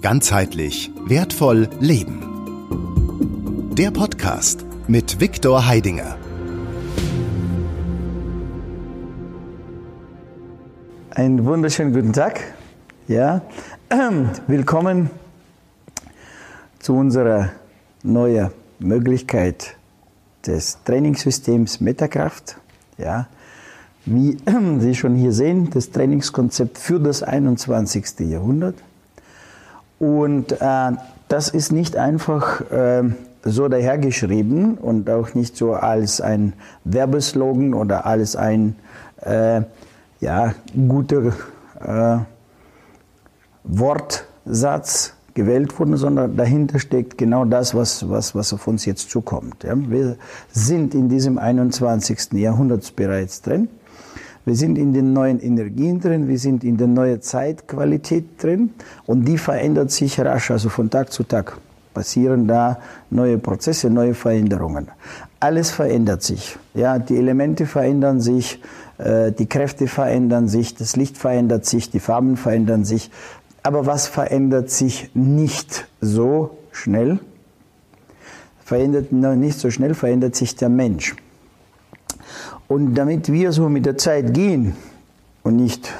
Ganzheitlich wertvoll leben. Der Podcast mit Viktor Heidinger. Einen wunderschönen guten Tag. Ja, willkommen zu unserer neuen Möglichkeit des Trainingssystems Metakraft. Ja, wie Sie schon hier sehen, das Trainingskonzept für das 21. Jahrhundert. Und äh, das ist nicht einfach äh, so dahergeschrieben und auch nicht so als ein Werbeslogan oder als ein äh, ja, guter äh, Wortsatz gewählt worden, sondern dahinter steckt genau das, was, was, was auf uns jetzt zukommt. Ja. Wir sind in diesem 21. Jahrhundert bereits drin. Wir sind in den neuen Energien drin, wir sind in der neuen Zeitqualität drin und die verändert sich rasch, also von Tag zu Tag passieren da neue Prozesse, neue Veränderungen. Alles verändert sich. Ja, die Elemente verändern sich, äh, die Kräfte verändern sich, das Licht verändert sich, die Farben verändern sich. Aber was verändert sich nicht so schnell? Verändert nicht so schnell verändert sich der Mensch. Und damit wir so mit der Zeit gehen und nicht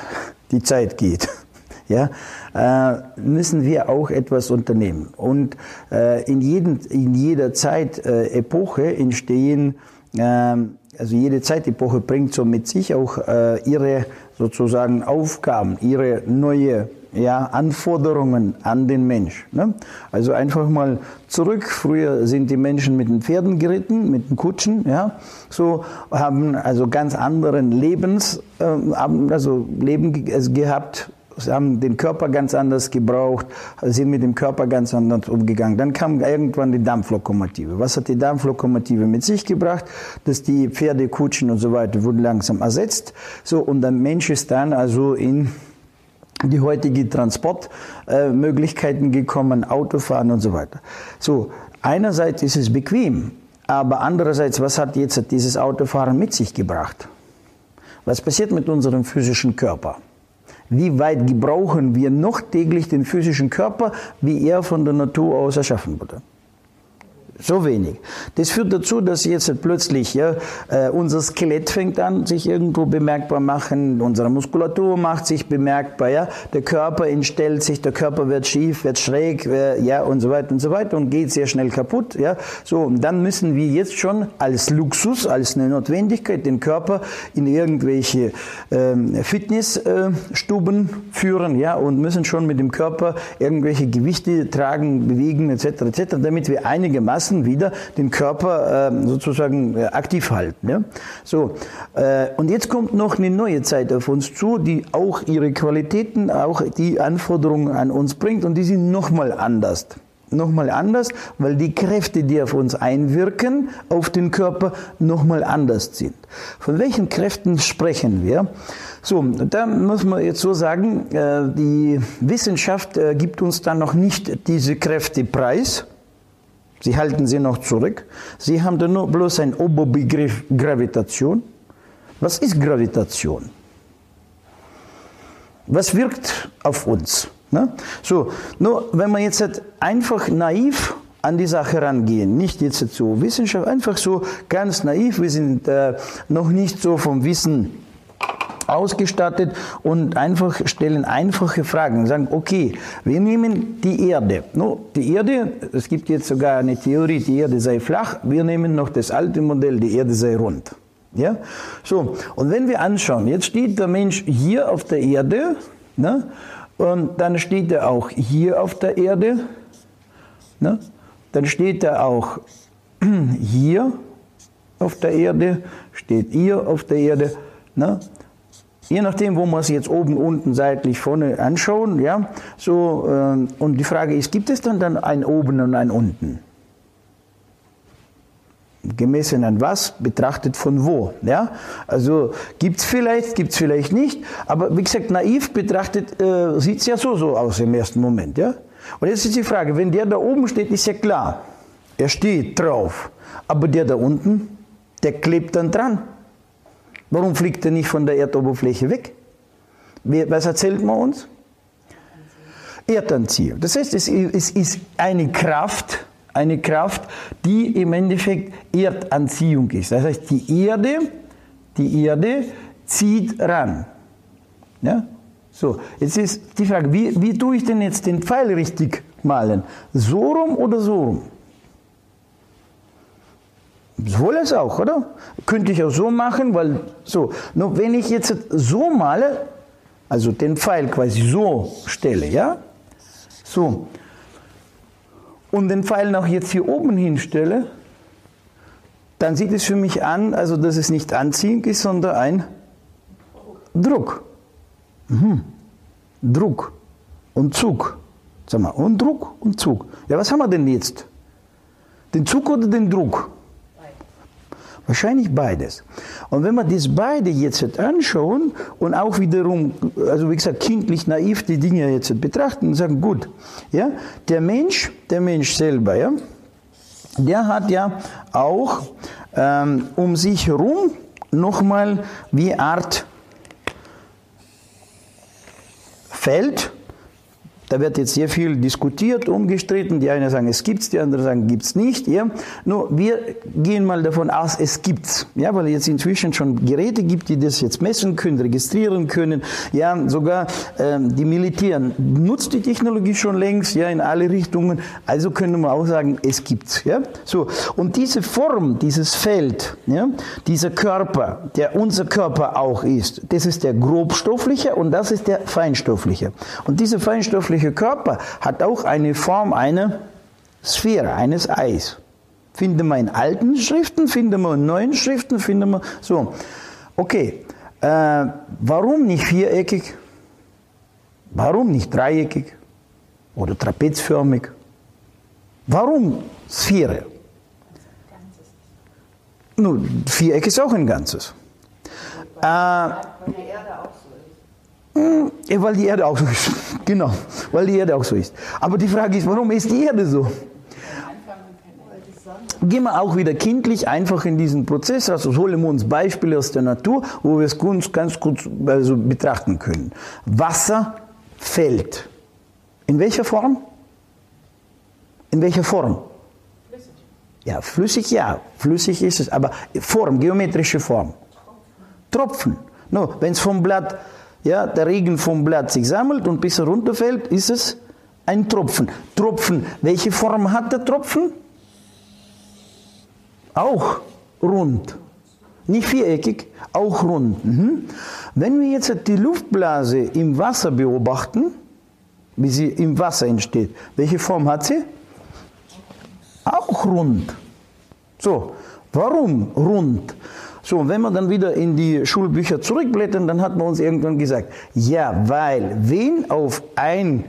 die Zeit geht, ja, äh, müssen wir auch etwas unternehmen. Und äh, in, jeden, in jeder Zeitepoche äh, entstehen, ähm, also jede Zeitepoche bringt so mit sich auch ihre sozusagen Aufgaben, ihre neue ja, Anforderungen an den Mensch. Ne? Also einfach mal zurück. Früher sind die Menschen mit den Pferden geritten, mit den Kutschen, ja, so haben also ganz anderen Lebens, äh, also Leben gehabt. Sie haben den Körper ganz anders gebraucht, sind mit dem Körper ganz anders umgegangen. Dann kam irgendwann die Dampflokomotive. Was hat die Dampflokomotive mit sich gebracht? Dass die Pferde, Kutschen und so weiter wurden langsam ersetzt. So, und der Mensch ist dann also in die heutige Transportmöglichkeiten gekommen, Autofahren und so weiter. So, einerseits ist es bequem, aber andererseits, was hat jetzt dieses Autofahren mit sich gebracht? Was passiert mit unserem physischen Körper? Wie weit gebrauchen wir noch täglich den physischen Körper, wie er von der Natur aus erschaffen wurde? So wenig. Das führt dazu, dass jetzt plötzlich ja, äh, unser Skelett fängt an, sich irgendwo bemerkbar machen, unsere Muskulatur macht sich bemerkbar, ja, der Körper entstellt sich, der Körper wird schief, wird schräg, äh, ja, und so weiter und so weiter und geht sehr schnell kaputt, ja. So, und dann müssen wir jetzt schon als Luxus, als eine Notwendigkeit den Körper in irgendwelche ähm, Fitnessstuben äh, führen, ja, und müssen schon mit dem Körper irgendwelche Gewichte tragen, bewegen, etc., etc., damit wir einigermaßen lassen wieder den Körper äh, sozusagen aktiv halten. Ja? So, äh, und jetzt kommt noch eine neue Zeit auf uns zu, die auch ihre Qualitäten, auch die Anforderungen an uns bringt und die sind nochmal anders nochmal anders, weil die Kräfte, die auf uns einwirken, auf den Körper nochmal anders sind. Von welchen Kräften sprechen wir? So, da muss man jetzt so sagen, äh, die Wissenschaft äh, gibt uns dann noch nicht diese Kräfte preis, Sie halten sie noch zurück. Sie haben nur bloß einen Oberbegriff Gravitation. Was ist Gravitation? Was wirkt auf uns? Ne? So, nur wenn man jetzt einfach naiv an die Sache rangehen, nicht jetzt so Wissenschaft, einfach so ganz naiv, wir sind äh, noch nicht so vom Wissen ausgestattet und einfach stellen einfache Fragen. Sagen, okay, wir nehmen die Erde. No, die Erde, es gibt jetzt sogar eine Theorie, die Erde sei flach. Wir nehmen noch das alte Modell, die Erde sei rund. Ja? So, und wenn wir anschauen, jetzt steht der Mensch hier auf der Erde, ne? und dann steht er auch hier auf der Erde, ne? dann steht er auch hier auf der Erde, steht hier auf der Erde, ne? Je nachdem, wo man es jetzt oben, unten, seitlich, vorne anschauen, ja, so, äh, und die Frage ist, gibt es dann, dann ein oben und ein unten? Gemessen an was, betrachtet von wo, ja, also es vielleicht, gibt es vielleicht nicht, aber wie gesagt, naiv betrachtet äh, sieht es ja so, so aus im ersten Moment, ja. Und jetzt ist die Frage, wenn der da oben steht, ist ja klar, er steht drauf, aber der da unten, der klebt dann dran. Warum fliegt er nicht von der Erdoberfläche weg? Was erzählt man uns? Erdanziehung. Das heißt, es ist eine Kraft, eine Kraft, die im Endeffekt Erdanziehung ist. Das heißt, die Erde, die Erde zieht ran. Ja? So, jetzt ist die Frage, wie, wie tue ich denn jetzt den Pfeil richtig malen? So rum oder so rum? Sowohl als auch, oder? Könnte ich auch so machen, weil so. Nur wenn ich jetzt so male, also den Pfeil quasi so stelle, ja? So. Und den Pfeil noch jetzt hier oben hinstelle, dann sieht es für mich an, also dass es nicht anziehend ist, sondern ein Druck. Mhm. Druck und Zug. Sag mal, und Druck und Zug. Ja, was haben wir denn jetzt? Den Zug oder den Druck? Wahrscheinlich beides. Und wenn wir das beide jetzt anschauen und auch wiederum, also wie gesagt, kindlich naiv die Dinge jetzt betrachten und sagen, gut, ja, der Mensch, der Mensch selber, ja, der hat ja auch ähm, um sich herum nochmal wie Art Feld, da wird jetzt sehr viel diskutiert, umgestritten. Die einen sagen, es gibt's, die anderen sagen, gibt's nicht. Ja? Nur wir gehen mal davon aus, es gibt's. Ja, weil jetzt inzwischen schon Geräte gibt, die das jetzt messen können, registrieren können. Ja, sogar ähm, die Militär nutzt die Technologie schon längst, ja, in alle Richtungen. Also können wir auch sagen, es gibt's. Ja? So. Und diese Form, dieses Feld, ja, dieser Körper, der unser Körper auch ist, das ist der grobstoffliche und das ist der feinstoffliche. Und dieser feinstoffliche menschliche Körper hat auch eine Form einer Sphäre, eines Eis. Finden wir in alten Schriften, finden wir in neuen Schriften, finden wir so. Okay, äh, warum nicht viereckig? Warum nicht dreieckig oder trapezförmig? Warum Sphäre? Nun, Viereck ist auch ein Ganzes. Äh, weil die Erde auch so ist. Genau, weil die Erde auch so ist. Aber die Frage ist, warum ist die Erde so? Gehen wir auch wieder kindlich einfach in diesen Prozess, also holen wir uns Beispiele aus der Natur, wo wir es ganz, ganz gut also betrachten können. Wasser fällt. In welcher Form? In welcher Form? Flüssig. Ja, flüssig ja, flüssig ist es, aber Form, geometrische Form. Tropfen. No, wenn es vom Blatt ja, der Regen vom Blatt sich sammelt und bis er runterfällt, ist es ein Tropfen. Tropfen, welche Form hat der Tropfen? Auch rund. Nicht viereckig, auch rund. Mhm. Wenn wir jetzt die Luftblase im Wasser beobachten, wie sie im Wasser entsteht, welche Form hat sie? Auch rund. So, warum rund? So, und wenn wir dann wieder in die Schulbücher zurückblättern, dann hat man uns irgendwann gesagt, ja, weil wenn auf ein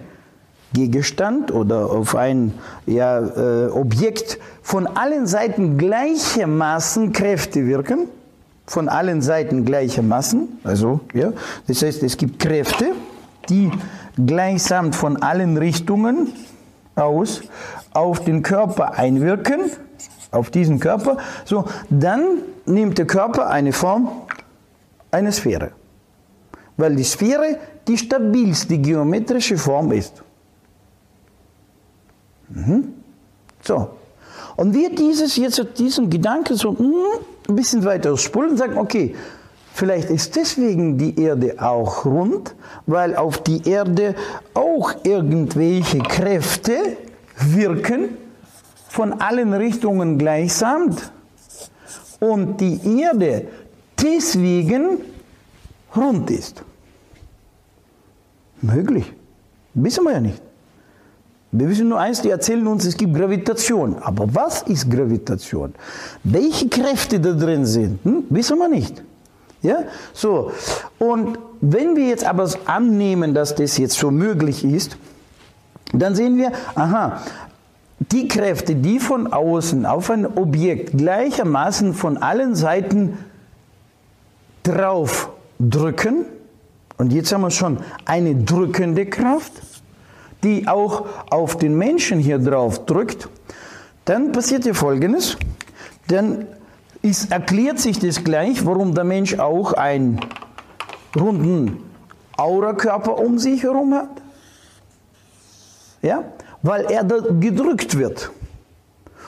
Gegenstand oder auf ein ja, äh, Objekt von allen Seiten gleichermaßen Kräfte wirken, von allen Seiten gleichermaßen, also ja, das heißt, es gibt Kräfte, die gleichsam von allen Richtungen aus auf den Körper einwirken, auf diesen Körper, so, dann nimmt der Körper eine Form, eine Sphäre. Weil die Sphäre die stabilste geometrische Form ist. Mhm. So. Und wir dieses jetzt diesen Gedanken so mh, ein bisschen weiter ausspulen und sagen, okay, vielleicht ist deswegen die Erde auch rund, weil auf die Erde auch irgendwelche Kräfte wirken, von allen Richtungen gleichsam und die Erde deswegen rund ist. Möglich. Wissen wir ja nicht. Wir wissen nur eins, die erzählen uns, es gibt Gravitation. Aber was ist Gravitation? Welche Kräfte da drin sind, hm? wissen wir nicht. Ja, so. Und wenn wir jetzt aber annehmen, dass das jetzt so möglich ist, dann sehen wir, aha, die Kräfte, die von außen auf ein Objekt gleichermaßen von allen Seiten drauf drücken, und jetzt haben wir schon eine drückende Kraft, die auch auf den Menschen hier drauf drückt, dann passiert hier Folgendes, dann ist, erklärt sich das gleich, warum der Mensch auch einen runden Aurakörper um sich herum hat. Ja, weil er da gedrückt wird.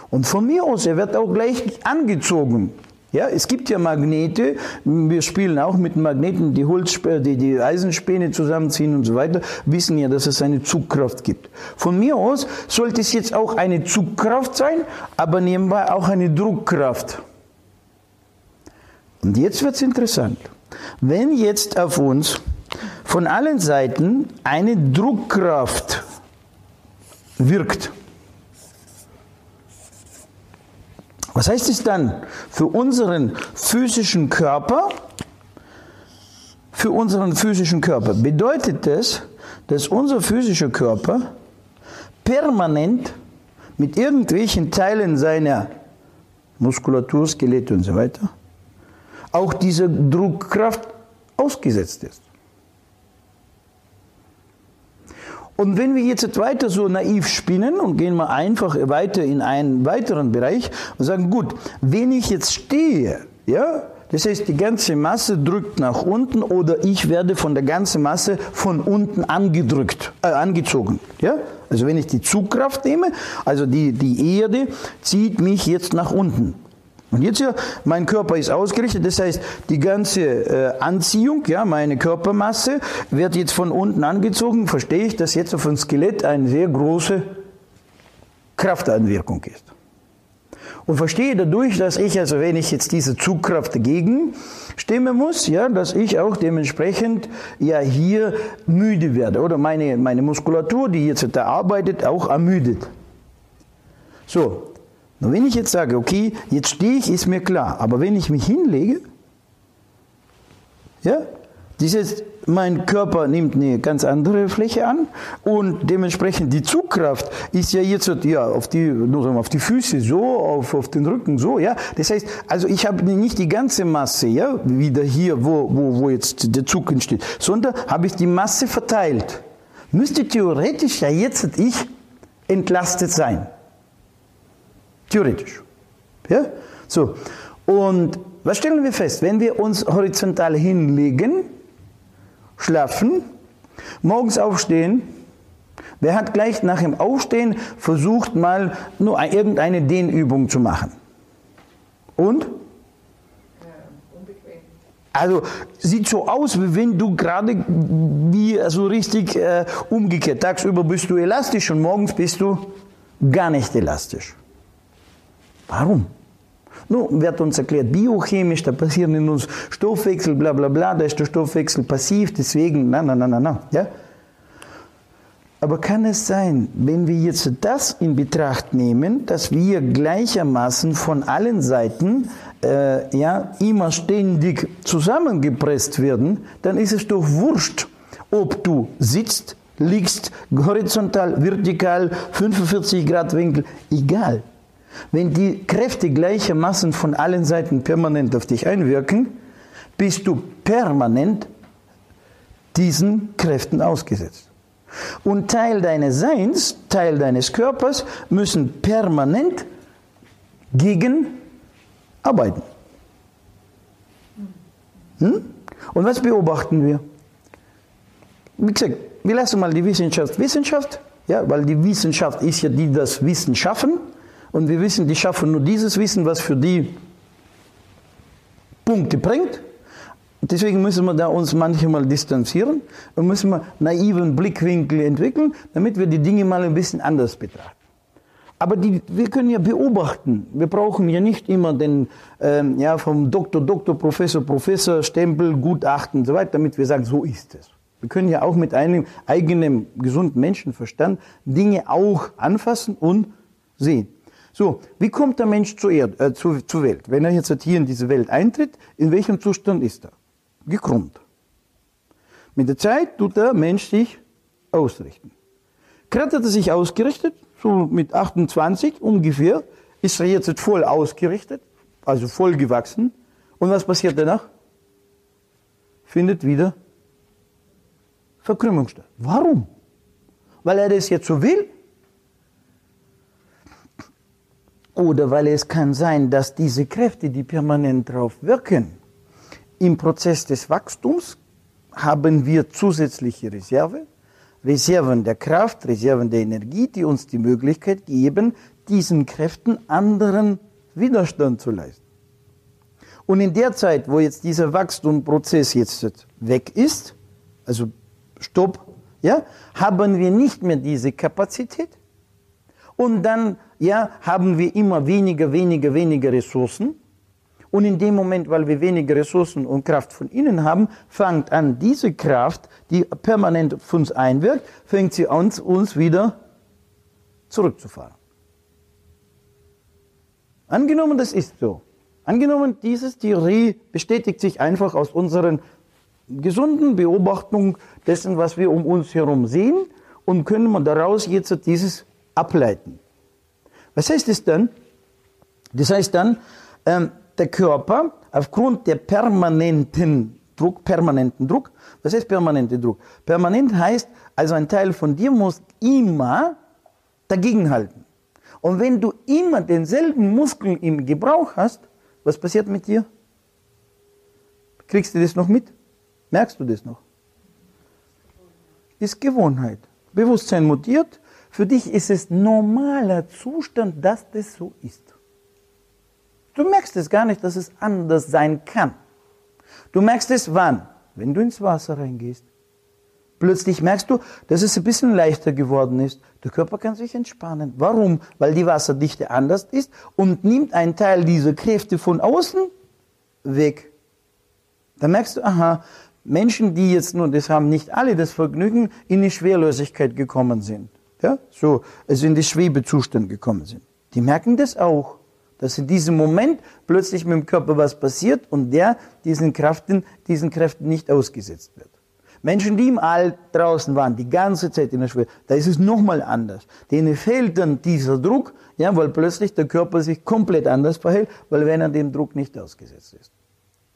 Und von mir aus, er wird auch gleich angezogen. Ja, es gibt ja Magnete, wir spielen auch mit Magneten, die, Holzspäne, die, die Eisenspäne zusammenziehen und so weiter, wissen ja, dass es eine Zugkraft gibt. Von mir aus sollte es jetzt auch eine Zugkraft sein, aber nebenbei auch eine Druckkraft. Und jetzt wird es interessant. Wenn jetzt auf uns von allen Seiten eine Druckkraft wirkt, Was heißt es dann für unseren physischen Körper? Für unseren physischen Körper bedeutet das, dass unser physischer Körper permanent mit irgendwelchen Teilen seiner Muskulatur, Skelett und so weiter auch dieser Druckkraft ausgesetzt ist. Und wenn wir jetzt weiter so naiv spinnen und gehen mal einfach weiter in einen weiteren Bereich und sagen, gut, wenn ich jetzt stehe, ja, das heißt, die ganze Masse drückt nach unten oder ich werde von der ganzen Masse von unten angedrückt, äh, angezogen. Ja? Also wenn ich die Zugkraft nehme, also die, die Erde zieht mich jetzt nach unten. Und jetzt ja, mein Körper ist ausgerichtet, das heißt, die ganze äh, Anziehung, ja, meine Körpermasse wird jetzt von unten angezogen, verstehe ich, dass jetzt auf ein Skelett eine sehr große Kraftanwirkung ist. Und verstehe dadurch, dass ich, also wenn ich jetzt diese Zugkraft dagegen stimmen muss, ja, dass ich auch dementsprechend ja hier müde werde oder meine, meine Muskulatur, die jetzt da arbeitet, auch ermüdet. So, und wenn ich jetzt sage, okay, jetzt stehe ich, ist mir klar, aber wenn ich mich hinlege, ja, dieses, mein Körper nimmt eine ganz andere Fläche an und dementsprechend die Zugkraft ist ja jetzt ja, auf, die, auf die Füße so, auf, auf den Rücken so. Ja. Das heißt, also ich habe nicht die ganze Masse ja, wieder hier, wo, wo, wo jetzt der Zug entsteht, sondern habe ich die Masse verteilt. Müsste theoretisch ja jetzt ich entlastet sein. Theoretisch. Ja? So. Und was stellen wir fest? Wenn wir uns horizontal hinlegen, schlafen, morgens aufstehen, wer hat gleich nach dem Aufstehen versucht, mal nur irgendeine Dehnübung zu machen? Und? Also sieht so aus, wie wenn du gerade wie also richtig äh, umgekehrt. Tagsüber bist du elastisch und morgens bist du gar nicht elastisch. Warum? Nun wird uns erklärt, biochemisch, da passieren in uns Stoffwechsel, bla bla bla, da ist der Stoffwechsel passiv, deswegen, na, na, na, na, na. Ja? Aber kann es sein, wenn wir jetzt das in Betracht nehmen, dass wir gleichermaßen von allen Seiten äh, ja, immer ständig zusammengepresst werden, dann ist es doch wurscht, ob du sitzt, liegst, horizontal, vertikal, 45 Grad Winkel, egal. Wenn die Kräfte gleichermaßen von allen Seiten permanent auf dich einwirken, bist du permanent diesen Kräften ausgesetzt. Und Teil deines Seins, Teil deines Körpers müssen permanent gegen arbeiten. Hm? Und was beobachten wir? Wie gesagt, wir lassen mal die Wissenschaft Wissenschaft, ja, weil die Wissenschaft ist ja die, die das Wissen schaffen. Und wir wissen, die schaffen nur dieses Wissen, was für die Punkte bringt. Deswegen müssen wir da uns manchmal distanzieren und müssen wir naiven Blickwinkel entwickeln, damit wir die Dinge mal ein bisschen anders betrachten. Aber die, wir können ja beobachten. Wir brauchen ja nicht immer den, ähm, ja, vom Doktor, Doktor, Professor, Professor, Stempel, Gutachten und so weiter, damit wir sagen, so ist es. Wir können ja auch mit einem eigenen gesunden Menschenverstand Dinge auch anfassen und sehen. So, wie kommt der Mensch zur, Erde, äh, zur, zur Welt? Wenn er jetzt hier in diese Welt eintritt, in welchem Zustand ist er? Gekrümmt. Mit der Zeit tut der Mensch sich ausrichten. Gerade hat er sich ausgerichtet, so mit 28 ungefähr, ist er jetzt voll ausgerichtet, also voll gewachsen. Und was passiert danach? Findet wieder Verkrümmung statt. Warum? Weil er das jetzt so will? Oder weil es kann sein, dass diese Kräfte, die permanent darauf wirken, im Prozess des Wachstums haben wir zusätzliche Reserve, Reserven der Kraft, Reserven der Energie, die uns die Möglichkeit geben, diesen Kräften anderen Widerstand zu leisten. Und in der Zeit, wo jetzt dieser Wachstumprozess jetzt weg ist, also Stopp, ja, haben wir nicht mehr diese Kapazität. Und dann, ja, haben wir immer weniger, weniger, weniger Ressourcen. Und in dem Moment, weil wir weniger Ressourcen und Kraft von innen haben, fängt an, diese Kraft, die permanent auf uns einwirkt, fängt sie an, uns wieder zurückzufahren. Angenommen, das ist so. Angenommen, diese Theorie bestätigt sich einfach aus unseren gesunden Beobachtungen dessen, was wir um uns herum sehen und können wir daraus jetzt dieses ableiten. Was heißt das dann? Das heißt dann, ähm, der Körper aufgrund der permanenten Druck, permanenten Druck, was heißt permanenter Druck? Permanent heißt, also ein Teil von dir muss immer dagegenhalten. Und wenn du immer denselben Muskel im Gebrauch hast, was passiert mit dir? Kriegst du das noch mit? Merkst du das noch? Ist Gewohnheit. Bewusstsein mutiert. Für dich ist es normaler Zustand, dass das so ist. Du merkst es gar nicht, dass es anders sein kann. Du merkst es wann? Wenn du ins Wasser reingehst. Plötzlich merkst du, dass es ein bisschen leichter geworden ist. Der Körper kann sich entspannen. Warum? Weil die Wasserdichte anders ist und nimmt einen Teil dieser Kräfte von außen weg. Da merkst du, aha, Menschen, die jetzt nur, das haben nicht alle das Vergnügen, in die Schwerlosigkeit gekommen sind. Ja, so, also in die Schwebezustand gekommen sind. Die merken das auch, dass in diesem Moment plötzlich mit dem Körper was passiert und der diesen Kräften, diesen Kräften nicht ausgesetzt wird. Menschen, die im All draußen waren, die ganze Zeit in der Schwere, da ist es nochmal anders. Denen fehlt dann dieser Druck, ja, weil plötzlich der Körper sich komplett anders verhält, weil wenn er dem Druck nicht ausgesetzt ist.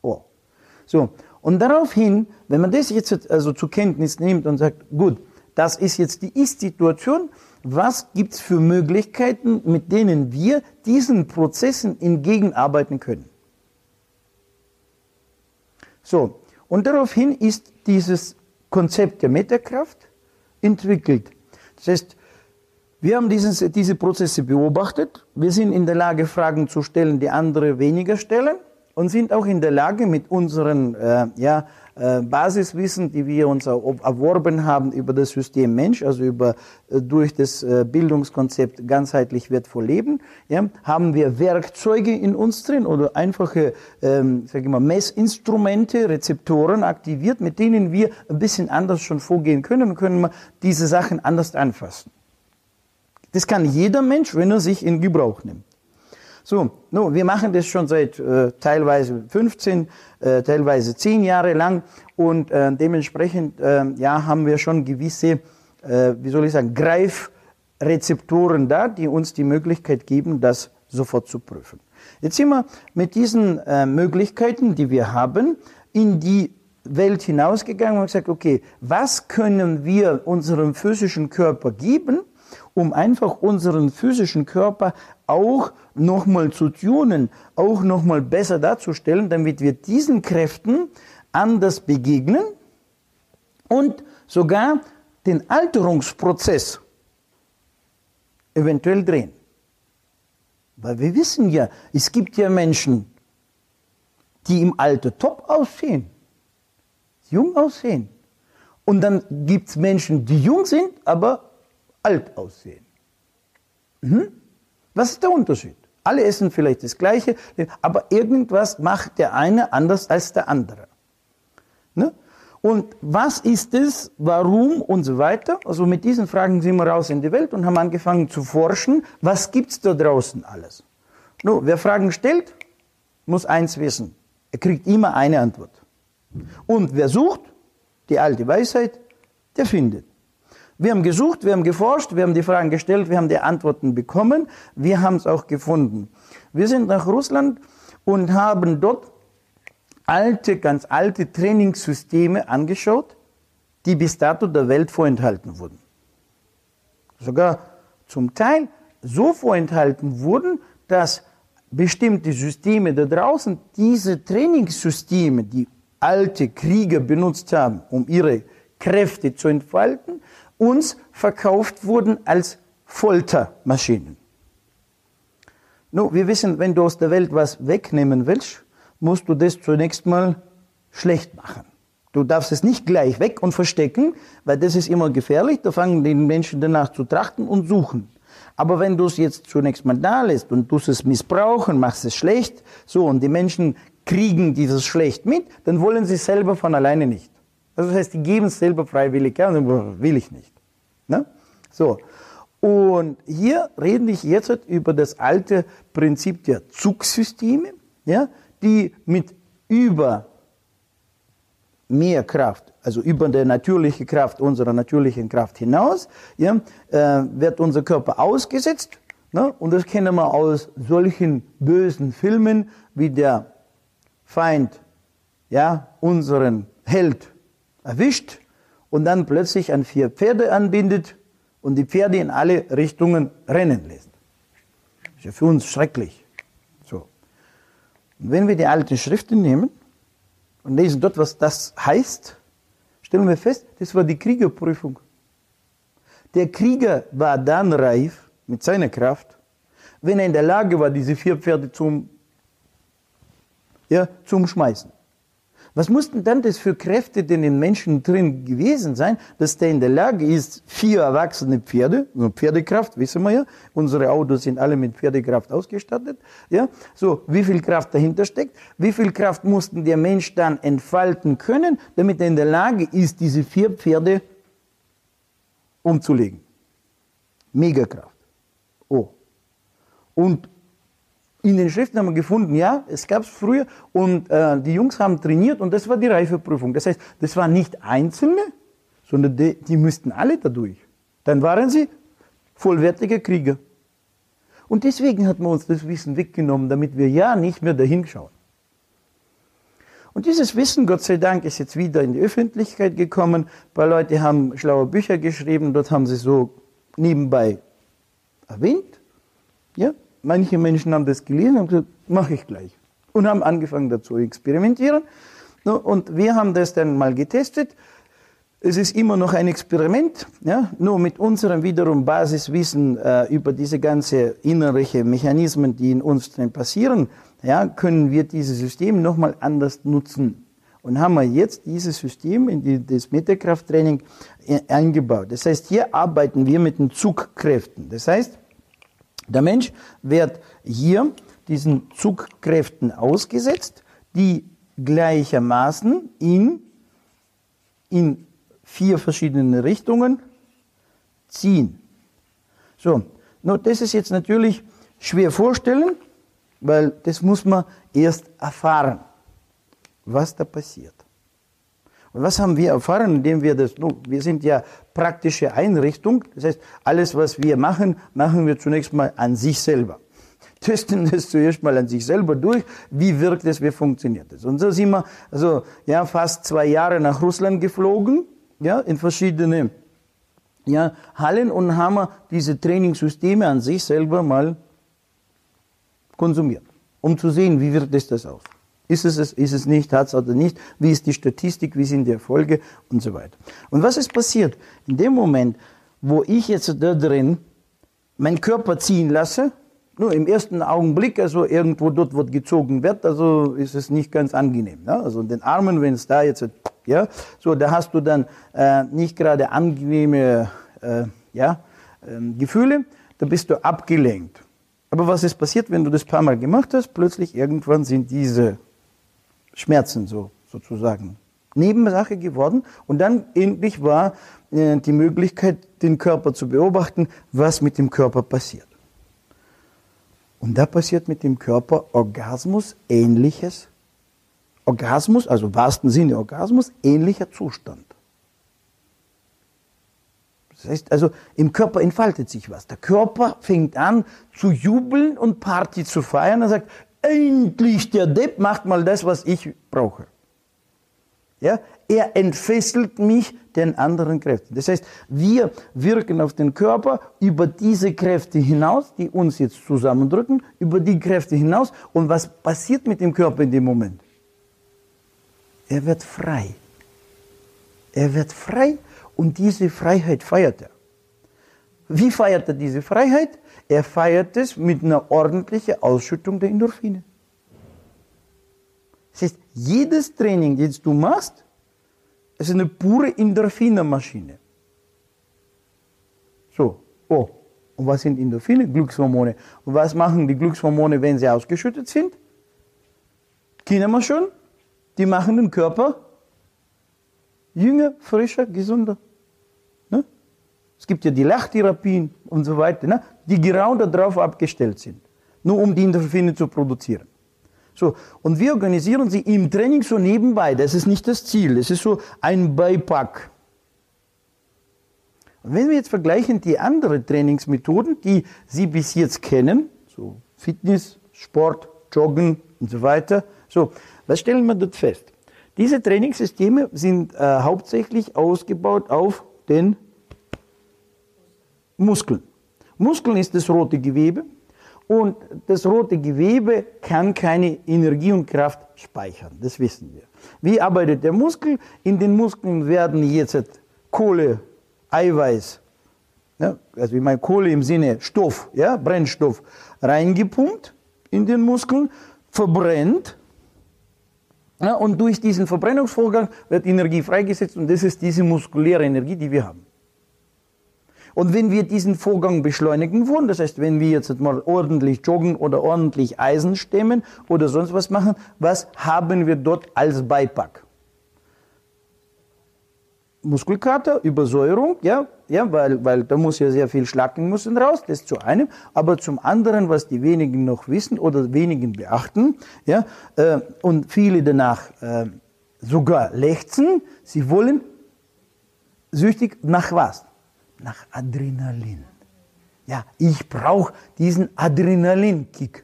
Oh. So. Und daraufhin, wenn man das jetzt also zur Kenntnis nimmt und sagt, gut, das ist jetzt die Ist-Situation, was gibt's für Möglichkeiten, mit denen wir diesen Prozessen entgegenarbeiten können? So. Und daraufhin ist dieses Konzept der Metakraft entwickelt. Das heißt, wir haben dieses, diese Prozesse beobachtet. Wir sind in der Lage, Fragen zu stellen, die andere weniger stellen und sind auch in der Lage, mit unseren äh, ja, äh, Basiswissen, die wir uns erworben haben über das System Mensch, also über äh, durch das äh, Bildungskonzept ganzheitlich wertvoll leben, ja, haben wir Werkzeuge in uns drin oder einfache, ähm, sage ich mal, Messinstrumente, Rezeptoren aktiviert, mit denen wir ein bisschen anders schon vorgehen können und können diese Sachen anders anfassen. Das kann jeder Mensch, wenn er sich in Gebrauch nimmt. So, no, wir machen das schon seit äh, teilweise 15, äh, teilweise 10 Jahre lang und äh, dementsprechend äh, ja, haben wir schon gewisse, äh, wie soll ich sagen, Greifrezeptoren da, die uns die Möglichkeit geben, das sofort zu prüfen. Jetzt sind wir mit diesen äh, Möglichkeiten, die wir haben, in die Welt hinausgegangen und gesagt, okay, was können wir unserem physischen Körper geben, um einfach unseren physischen Körper auch nochmal zu tunen, auch nochmal besser darzustellen, damit wir diesen Kräften anders begegnen und sogar den Alterungsprozess eventuell drehen. Weil wir wissen ja, es gibt ja Menschen, die im Alter top aussehen, jung aussehen. Und dann gibt es Menschen, die jung sind, aber alt aussehen. Mhm. Was ist der Unterschied? Alle essen vielleicht das Gleiche, aber irgendwas macht der eine anders als der andere. Ne? Und was ist es, warum und so weiter? Also mit diesen Fragen sind wir raus in die Welt und haben angefangen zu forschen, was gibt es da draußen alles? Nur, wer Fragen stellt, muss eins wissen. Er kriegt immer eine Antwort. Und wer sucht, die alte Weisheit, der findet. Wir haben gesucht, wir haben geforscht, wir haben die Fragen gestellt, wir haben die Antworten bekommen, wir haben es auch gefunden. Wir sind nach Russland und haben dort alte, ganz alte Trainingssysteme angeschaut, die bis dato der Welt vorenthalten wurden. Sogar zum Teil so vorenthalten wurden, dass bestimmte Systeme da draußen diese Trainingssysteme, die alte Krieger benutzt haben, um ihre Kräfte zu entfalten, uns verkauft wurden als Foltermaschinen. Nun, wir wissen, wenn du aus der Welt was wegnehmen willst, musst du das zunächst mal schlecht machen. Du darfst es nicht gleich weg und verstecken, weil das ist immer gefährlich. Da fangen die Menschen danach zu trachten und suchen. Aber wenn du es jetzt zunächst mal da lässt und du es missbrauchen, machst es schlecht, so, und die Menschen kriegen dieses schlecht mit, dann wollen sie selber von alleine nicht. Also das heißt, die geben es selber freiwillig, ja, und will ich nicht. Ne? So. Und hier rede ich jetzt über das alte Prinzip der Zugsysteme, ja, die mit über mehr Kraft, also über der natürliche Kraft unserer natürlichen Kraft hinaus, ja, äh, wird unser Körper ausgesetzt. Ne? Und das kennen wir aus solchen bösen Filmen, wie der Feind ja, unseren Held erwischt und dann plötzlich an vier Pferde anbindet und die Pferde in alle Richtungen rennen lässt. Das ist ja für uns schrecklich. So. Und wenn wir die alten Schriften nehmen, und lesen dort, was das heißt, stellen wir fest, das war die Kriegerprüfung. Der Krieger war dann reif mit seiner Kraft, wenn er in der Lage war, diese vier Pferde zum, ja, zum Schmeißen. Was mussten dann das für Kräfte denn in Menschen drin gewesen sein, dass der in der Lage ist, vier erwachsene Pferde, also Pferdekraft, wissen wir ja, unsere Autos sind alle mit Pferdekraft ausgestattet, ja, so, wie viel Kraft dahinter steckt, wie viel Kraft mussten der Mensch dann entfalten können, damit er in der Lage ist, diese vier Pferde umzulegen. Megakraft. Oh. Und in den Schriften haben wir gefunden, ja, es gab es früher und äh, die Jungs haben trainiert und das war die Reifeprüfung. Das heißt, das waren nicht Einzelne, sondern die, die müssten alle dadurch. Dann waren sie vollwertige Krieger. Und deswegen hat man uns das Wissen weggenommen, damit wir ja nicht mehr dahin schauen. Und dieses Wissen, Gott sei Dank, ist jetzt wieder in die Öffentlichkeit gekommen. Ein paar Leute haben schlaue Bücher geschrieben, dort haben sie so nebenbei erwähnt. Ja, Manche Menschen haben das gelesen und gesagt, mache ich gleich. Und haben angefangen dazu zu experimentieren. Und wir haben das dann mal getestet. Es ist immer noch ein Experiment, ja? nur mit unserem wiederum Basiswissen äh, über diese ganze innerliche Mechanismen, die in uns drin passieren, ja, können wir dieses System nochmal anders nutzen. Und haben wir jetzt dieses System in die, das Metakrafttraining äh, eingebaut. Das heißt, hier arbeiten wir mit den Zugkräften. Das heißt, der Mensch wird hier diesen Zugkräften ausgesetzt, die gleichermaßen ihn in vier verschiedene Richtungen ziehen. So, no, das ist jetzt natürlich schwer vorstellen, weil das muss man erst erfahren, was da passiert. Was haben wir erfahren, indem wir das, no, wir sind ja praktische Einrichtung. Das heißt, alles, was wir machen, machen wir zunächst mal an sich selber. Testen das zuerst mal an sich selber durch. Wie wirkt es, wie funktioniert es? Und so sind wir, also, ja, fast zwei Jahre nach Russland geflogen, ja, in verschiedene, ja, Hallen und haben diese Trainingssysteme an sich selber mal konsumiert, um zu sehen, wie wirkt es das aus. Ist es es, ist es nicht, hat es oder nicht? Wie ist die Statistik, wie sind die Erfolge und so weiter. Und was ist passiert? In dem Moment, wo ich jetzt da drin meinen Körper ziehen lasse, nur im ersten Augenblick, also irgendwo dort, wo gezogen wird, also ist es nicht ganz angenehm. Ne? Also den Armen, wenn es da jetzt, ja, so, da hast du dann äh, nicht gerade angenehme äh, ja, äh, Gefühle, da bist du abgelenkt. Aber was ist passiert, wenn du das paar Mal gemacht hast? Plötzlich irgendwann sind diese Schmerzen so, sozusagen Nebensache geworden. Und dann endlich war äh, die Möglichkeit, den Körper zu beobachten, was mit dem Körper passiert. Und da passiert mit dem Körper Orgasmus ähnliches. Orgasmus, also wahrsten Sinne Orgasmus, ähnlicher Zustand. Das heißt also, im Körper entfaltet sich was. Der Körper fängt an zu jubeln und Party zu feiern. Er sagt, endlich der Depp macht mal das, was ich brauche. Ja, er entfesselt mich den anderen Kräften. Das heißt, wir wirken auf den Körper über diese Kräfte hinaus, die uns jetzt zusammendrücken, über die Kräfte hinaus. Und was passiert mit dem Körper in dem Moment? Er wird frei. Er wird frei Und diese Freiheit feiert er. Wie feiert er diese Freiheit? Er feiert es mit einer ordentlichen Ausschüttung der Endorphine. Das heißt, jedes Training, das du machst, ist eine pure Endorphine-Maschine. So, oh, und was sind Endorphine? Glückshormone. Und was machen die Glückshormone, wenn sie ausgeschüttet sind? Kennen wir schon? Die machen den Körper jünger, frischer, gesunder. Es gibt ja die Lachtherapien und so weiter, ne? die genau darauf abgestellt sind, nur um die Endorphine zu produzieren. So, und wir organisieren sie im Training so nebenbei. Das ist nicht das Ziel. Das ist so ein Beipack. Und wenn wir jetzt vergleichen die anderen Trainingsmethoden, die Sie bis jetzt kennen, so Fitness, Sport, Joggen und so weiter, so, was stellen wir dort fest? Diese Trainingssysteme sind äh, hauptsächlich ausgebaut auf den Muskeln. Muskeln ist das rote Gewebe und das rote Gewebe kann keine Energie und Kraft speichern. Das wissen wir. Wie arbeitet der Muskel? In den Muskeln werden jetzt Kohle, Eiweiß, ja, also ich meine Kohle im Sinne Stoff, ja, Brennstoff, reingepumpt in den Muskeln, verbrennt ja, und durch diesen Verbrennungsvorgang wird Energie freigesetzt und das ist diese muskuläre Energie, die wir haben. Und wenn wir diesen Vorgang beschleunigen wollen, das heißt, wenn wir jetzt mal ordentlich joggen oder ordentlich Eisen stemmen oder sonst was machen, was haben wir dort als Beipack? Muskelkater, Übersäuerung, ja, ja, weil, weil da muss ja sehr viel Schlacken müssen raus, das zu einem, aber zum anderen, was die wenigen noch wissen oder wenigen beachten, ja, äh, und viele danach äh, sogar lechzen, sie wollen süchtig nach was? Nach Adrenalin. Ja, ich brauche diesen Adrenalinkick.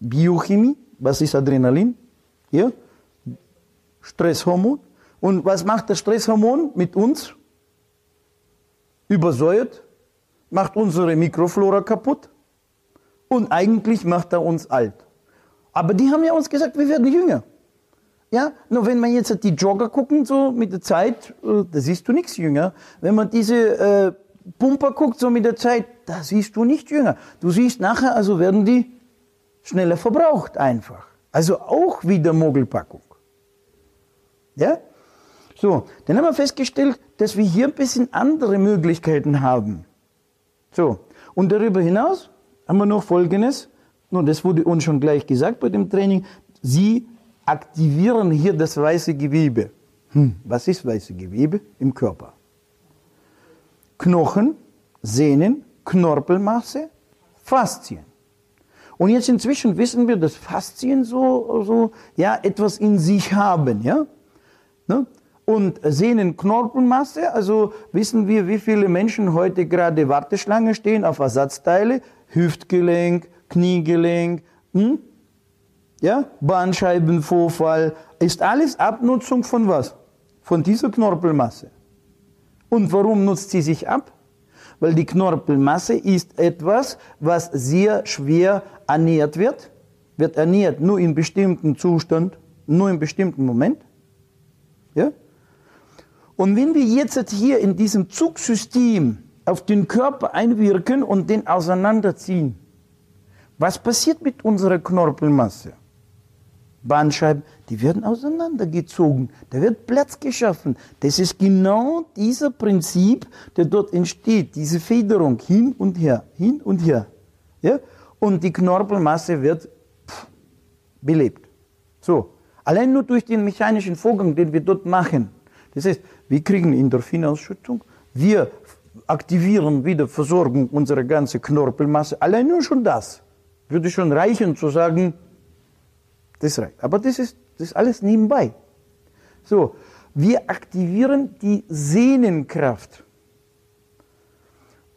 Biochemie, was ist Adrenalin? Ja, Stresshormon, und was macht das Stresshormon mit uns? Übersäuert, macht unsere Mikroflora kaputt und eigentlich macht er uns alt. Aber die haben ja uns gesagt, wir werden jünger. Ja, nur wenn man jetzt die Jogger gucken, so mit der Zeit, äh, da siehst du nichts jünger. Wenn man diese äh, Pumper guckt, so mit der Zeit, da siehst du nicht jünger. Du siehst nachher, also werden die schneller verbraucht einfach. Also auch wieder Mogelpackung. Ja? So, dann haben wir festgestellt, dass wir hier ein bisschen andere Möglichkeiten haben. So, und darüber hinaus haben wir noch Folgendes, und das wurde uns schon gleich gesagt bei dem Training, Sie aktivieren hier das weiße Gewebe. Hm, was ist weiße Gewebe im Körper? Knochen, Sehnen, Knorpelmasse, Faszien. Und jetzt inzwischen wissen wir, dass Faszien so, so ja, etwas in sich haben. Ja? Ne? und Sehnenknorpelmasse. Also wissen wir, wie viele Menschen heute gerade Warteschlange stehen auf Ersatzteile. Hüftgelenk, Kniegelenk, hm? Ja, Bandscheibenvorfall. Ist alles Abnutzung von was? Von dieser Knorpelmasse. Und warum nutzt sie sich ab? Weil die Knorpelmasse ist etwas, was sehr schwer ernährt wird. Wird ernährt nur in bestimmten Zustand, nur in bestimmten Moment. Ja? Und wenn wir jetzt hier in diesem Zugsystem auf den Körper einwirken und den auseinanderziehen, was passiert mit unserer Knorpelmasse? Bandscheiben, die werden auseinandergezogen, da wird Platz geschaffen. Das ist genau dieser Prinzip, der dort entsteht, diese Federung hin und her, hin und her. Ja? Und die Knorpelmasse wird pff, belebt. So, allein nur durch den mechanischen Vorgang, den wir dort machen. Das heißt, wir kriegen Endorphinausschüttung, wir aktivieren wieder Versorgung unserer ganzen Knorpelmasse. Allein nur schon das würde schon reichen zu sagen, das reicht. Aber das ist, das ist alles nebenbei. So, wir aktivieren die Sehnenkraft.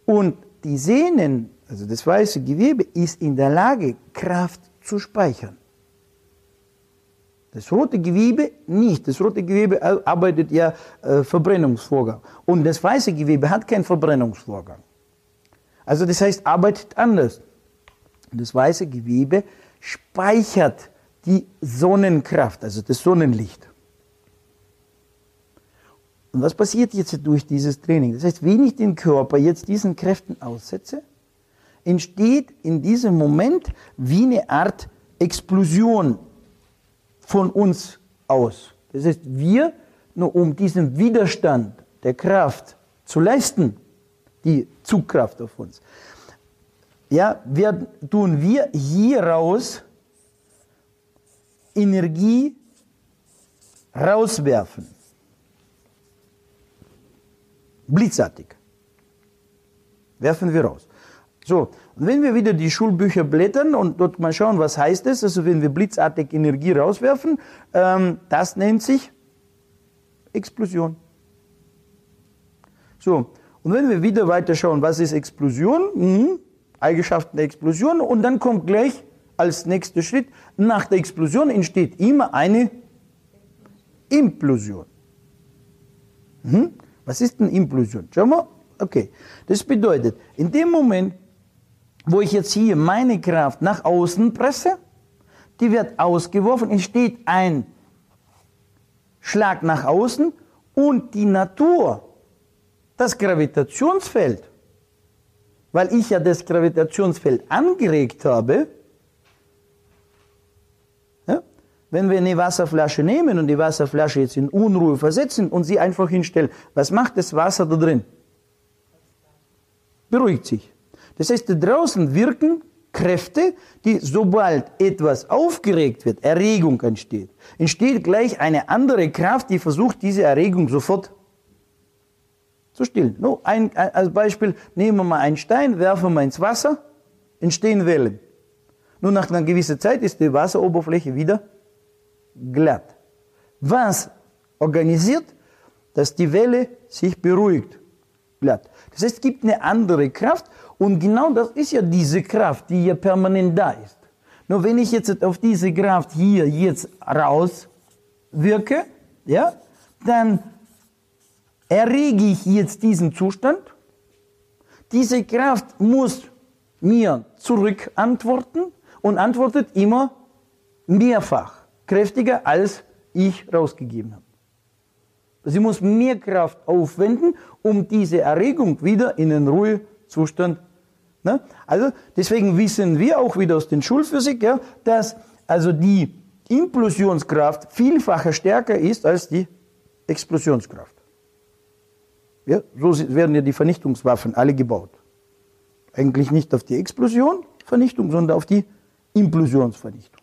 Und die Sehnen, also das weiße Gewebe, ist in der Lage, Kraft zu speichern. Das rote Gewebe nicht. Das rote Gewebe arbeitet ja äh, Verbrennungsvorgang. Und das weiße Gewebe hat keinen Verbrennungsvorgang. Also das heißt, arbeitet anders. Das weiße Gewebe speichert die Sonnenkraft, also das Sonnenlicht. Und was passiert jetzt durch dieses Training? Das heißt, wenn ich den Körper jetzt diesen Kräften aussetze, entsteht in diesem Moment wie eine Art Explosion von uns aus. Das heißt, wir, nur um diesen Widerstand der Kraft zu leisten, die Zugkraft auf uns, ja, wir, tun wir hieraus Energie rauswerfen. Blitzartig. Werfen wir raus. So, und wenn wir wieder die Schulbücher blättern und dort mal schauen, was heißt es, also wenn wir blitzartig Energie rauswerfen, ähm, das nennt sich Explosion. So, und wenn wir wieder weiter schauen, was ist Explosion? Mhm. Eigenschaften der Explosion und dann kommt gleich als nächster Schritt, nach der Explosion entsteht immer eine Implosion. Mhm. Was ist eine Implosion? Schauen wir. Okay. Das bedeutet, in dem Moment, wo ich jetzt hier meine Kraft nach außen presse, die wird ausgeworfen, entsteht ein Schlag nach außen und die Natur, das Gravitationsfeld, weil ich ja das Gravitationsfeld angeregt habe, ja, wenn wir eine Wasserflasche nehmen und die Wasserflasche jetzt in Unruhe versetzen und sie einfach hinstellen, was macht das Wasser da drin? Beruhigt sich. Das heißt, da draußen wirken Kräfte, die sobald etwas aufgeregt wird, Erregung entsteht, entsteht gleich eine andere Kraft, die versucht, diese Erregung sofort zu stillen. No, ein, als Beispiel nehmen wir mal einen Stein, werfen wir ins Wasser, entstehen Wellen. Nur nach einer gewissen Zeit ist die Wasseroberfläche wieder glatt. Was organisiert, dass die Welle sich beruhigt? Glatt. Das heißt, es gibt eine andere Kraft und genau das ist ja diese Kraft, die ja permanent da ist. Nur wenn ich jetzt auf diese Kraft hier jetzt raus wirke, ja, dann errege ich jetzt diesen Zustand. Diese Kraft muss mir zurück antworten und antwortet immer mehrfach kräftiger, als ich rausgegeben habe. Sie muss mehr Kraft aufwenden, um diese Erregung wieder in den Ruhezustand. Ne? Also deswegen wissen wir auch wieder aus den Schulphysik, ja, dass also die Implosionskraft vielfacher stärker ist als die Explosionskraft. Ja, so werden ja die Vernichtungswaffen alle gebaut. Eigentlich nicht auf die Explosion, Vernichtung, sondern auf die Implosionsvernichtung.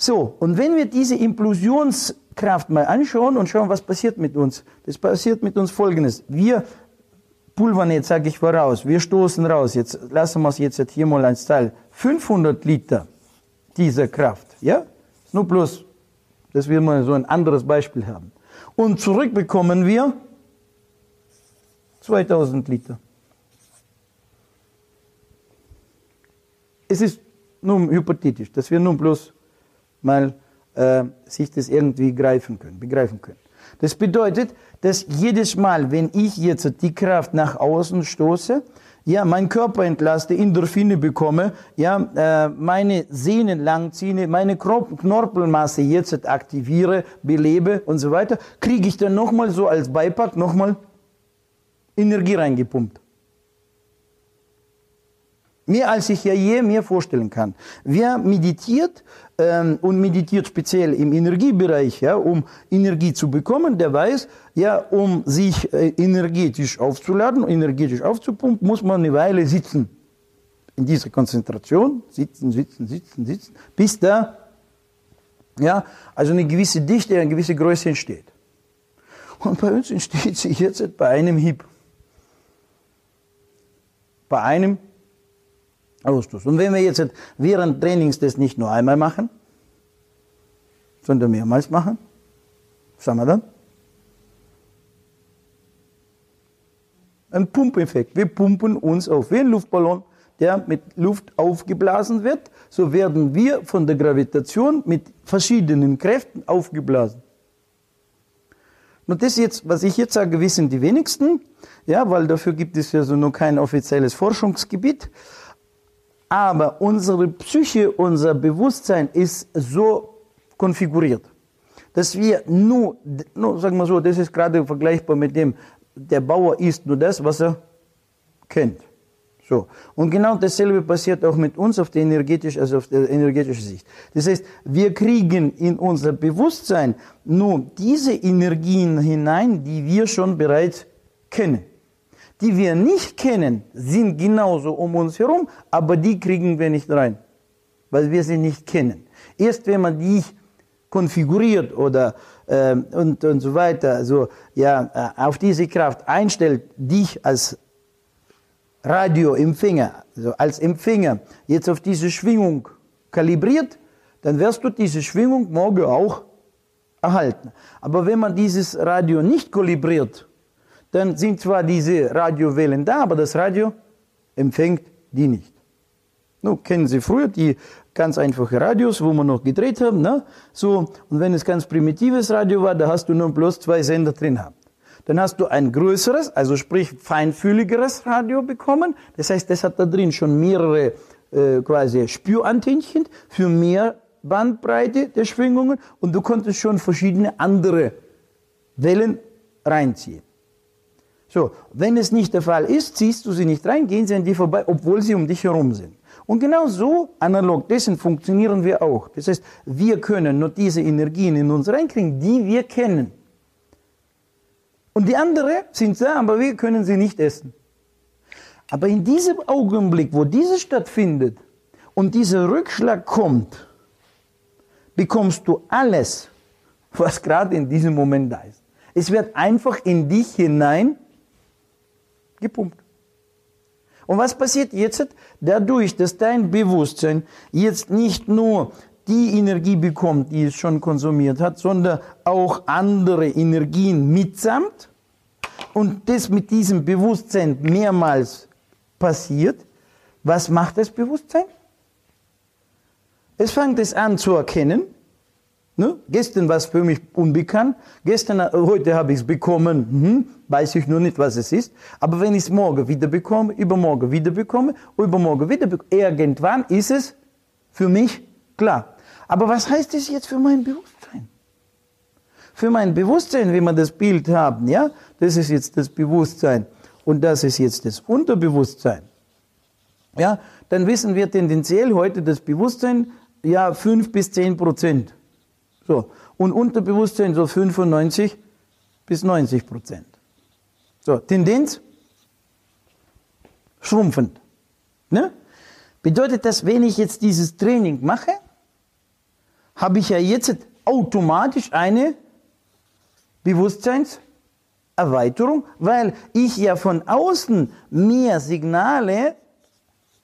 So, und wenn wir diese Implosionskraft mal anschauen und schauen, was passiert mit uns, das passiert mit uns Folgendes. Wir pulvern jetzt, sage ich voraus, wir stoßen raus, jetzt lassen wir es jetzt hier mal als Teil, 500 Liter dieser Kraft, ja? Nur bloß, dass wir mal so ein anderes Beispiel haben und zurück bekommen wir 2000 Liter. Es ist nun hypothetisch, dass wir nun bloß mal äh, sich das irgendwie greifen können, begreifen können. Das bedeutet, dass jedes Mal, wenn ich jetzt die Kraft nach außen stoße, ja, mein Körper entlaste, Endorphine bekomme, ja, äh, meine Sehnen langziehe, meine Knorpelmasse jetzt aktiviere, belebe und so weiter, kriege ich dann nochmal so als Beipack nochmal Energie reingepumpt. Mehr als ich ja je mir vorstellen kann. Wer meditiert ähm, und meditiert speziell im Energiebereich, ja, um Energie zu bekommen, der weiß, ja, um sich äh, energetisch aufzuladen, energetisch aufzupumpen, muss man eine Weile sitzen. In dieser Konzentration, sitzen, sitzen, sitzen, sitzen, bis da, ja, also eine gewisse Dichte, eine gewisse Größe entsteht. Und bei uns entsteht sie jetzt bei einem Hieb. Bei einem Ausstoß. Und wenn wir jetzt während Trainings das nicht nur einmal machen, sondern mehrmals machen, was haben wir dann? Ein Pumpeffekt. Wir pumpen uns auf. Wie ein Luftballon, der mit Luft aufgeblasen wird, so werden wir von der Gravitation mit verschiedenen Kräften aufgeblasen. Und das jetzt, was ich jetzt sage, wissen die wenigsten, ja, weil dafür gibt es ja so noch kein offizielles Forschungsgebiet. Aber unsere Psyche, unser Bewusstsein ist so konfiguriert, dass wir nur, nur, sagen wir so, das ist gerade vergleichbar mit dem, der Bauer isst nur das, was er kennt. So. Und genau dasselbe passiert auch mit uns auf der energetisch, also auf der energetischen Sicht. Das heißt, wir kriegen in unser Bewusstsein nur diese Energien hinein, die wir schon bereits kennen. Die wir nicht kennen, sind genauso um uns herum, aber die kriegen wir nicht rein, weil wir sie nicht kennen. Erst wenn man die konfiguriert oder äh, und, und so weiter, also ja, äh, auf diese Kraft einstellt, dich als Radioempfänger, also als Empfänger, jetzt auf diese Schwingung kalibriert, dann wirst du diese Schwingung morgen auch erhalten. Aber wenn man dieses Radio nicht kalibriert, dann sind zwar diese Radiowellen da, aber das Radio empfängt die nicht. Nun kennen Sie früher die ganz einfache Radios, wo wir noch gedreht haben, ne? So, und wenn es ganz primitives Radio war, da hast du nur bloß zwei Sender drin gehabt. Dann hast du ein größeres, also sprich feinfühligeres Radio bekommen. Das heißt, das hat da drin schon mehrere äh, quasi Spürantennchen für mehr Bandbreite der Schwingungen und du konntest schon verschiedene andere Wellen reinziehen. So, wenn es nicht der Fall ist, ziehst du sie nicht rein, gehen sie an dir vorbei, obwohl sie um dich herum sind. Und genau so, analog dessen, funktionieren wir auch. Das heißt, wir können nur diese Energien in uns reinkriegen, die wir kennen. Und die anderen sind da, aber wir können sie nicht essen. Aber in diesem Augenblick, wo dieses stattfindet und dieser Rückschlag kommt, bekommst du alles, was gerade in diesem Moment da ist. Es wird einfach in dich hinein gepumpt. Und was passiert jetzt? Dadurch, dass dein Bewusstsein jetzt nicht nur die Energie bekommt, die es schon konsumiert hat, sondern auch andere Energien mitsamt und das mit diesem Bewusstsein mehrmals passiert, was macht das Bewusstsein? Es fängt es an zu erkennen. Ne? Gestern war es für mich unbekannt. Gestern, äh, heute habe ich es bekommen. Hm, weiß ich nur nicht, was es ist. Aber wenn ich es morgen wieder bekomme, übermorgen wieder bekomme, übermorgen wieder bekomme, irgendwann ist es für mich klar. Aber was heißt das jetzt für mein Bewusstsein? Für mein Bewusstsein, wenn wir das Bild haben, ja, das ist jetzt das Bewusstsein und das ist jetzt das Unterbewusstsein. Ja, dann wissen wir tendenziell heute das Bewusstsein, ja, 5 bis 10 Prozent. So. Und Unterbewusstsein so 95 bis 90 Prozent. So, Tendenz schrumpfend. Ne? Bedeutet das, wenn ich jetzt dieses Training mache, habe ich ja jetzt automatisch eine Bewusstseinserweiterung, weil ich ja von außen mehr Signale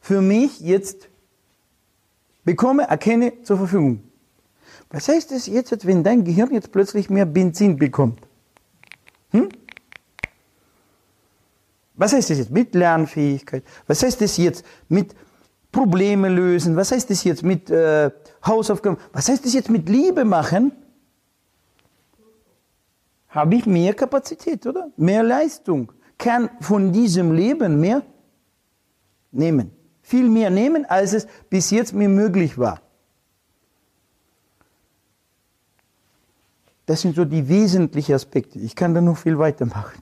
für mich jetzt bekomme, erkenne, zur Verfügung. Was heißt das jetzt, wenn dein Gehirn jetzt plötzlich mehr Benzin bekommt? Hm? Was heißt das jetzt mit Lernfähigkeit? Was heißt das jetzt mit Probleme lösen? Was heißt das jetzt mit äh, Hausaufgaben? Was heißt das jetzt mit Liebe machen? Habe ich mehr Kapazität, oder? Mehr Leistung. Kann von diesem Leben mehr nehmen. Viel mehr nehmen, als es bis jetzt mir möglich war. Das sind so die wesentlichen Aspekte. Ich kann da noch viel weitermachen.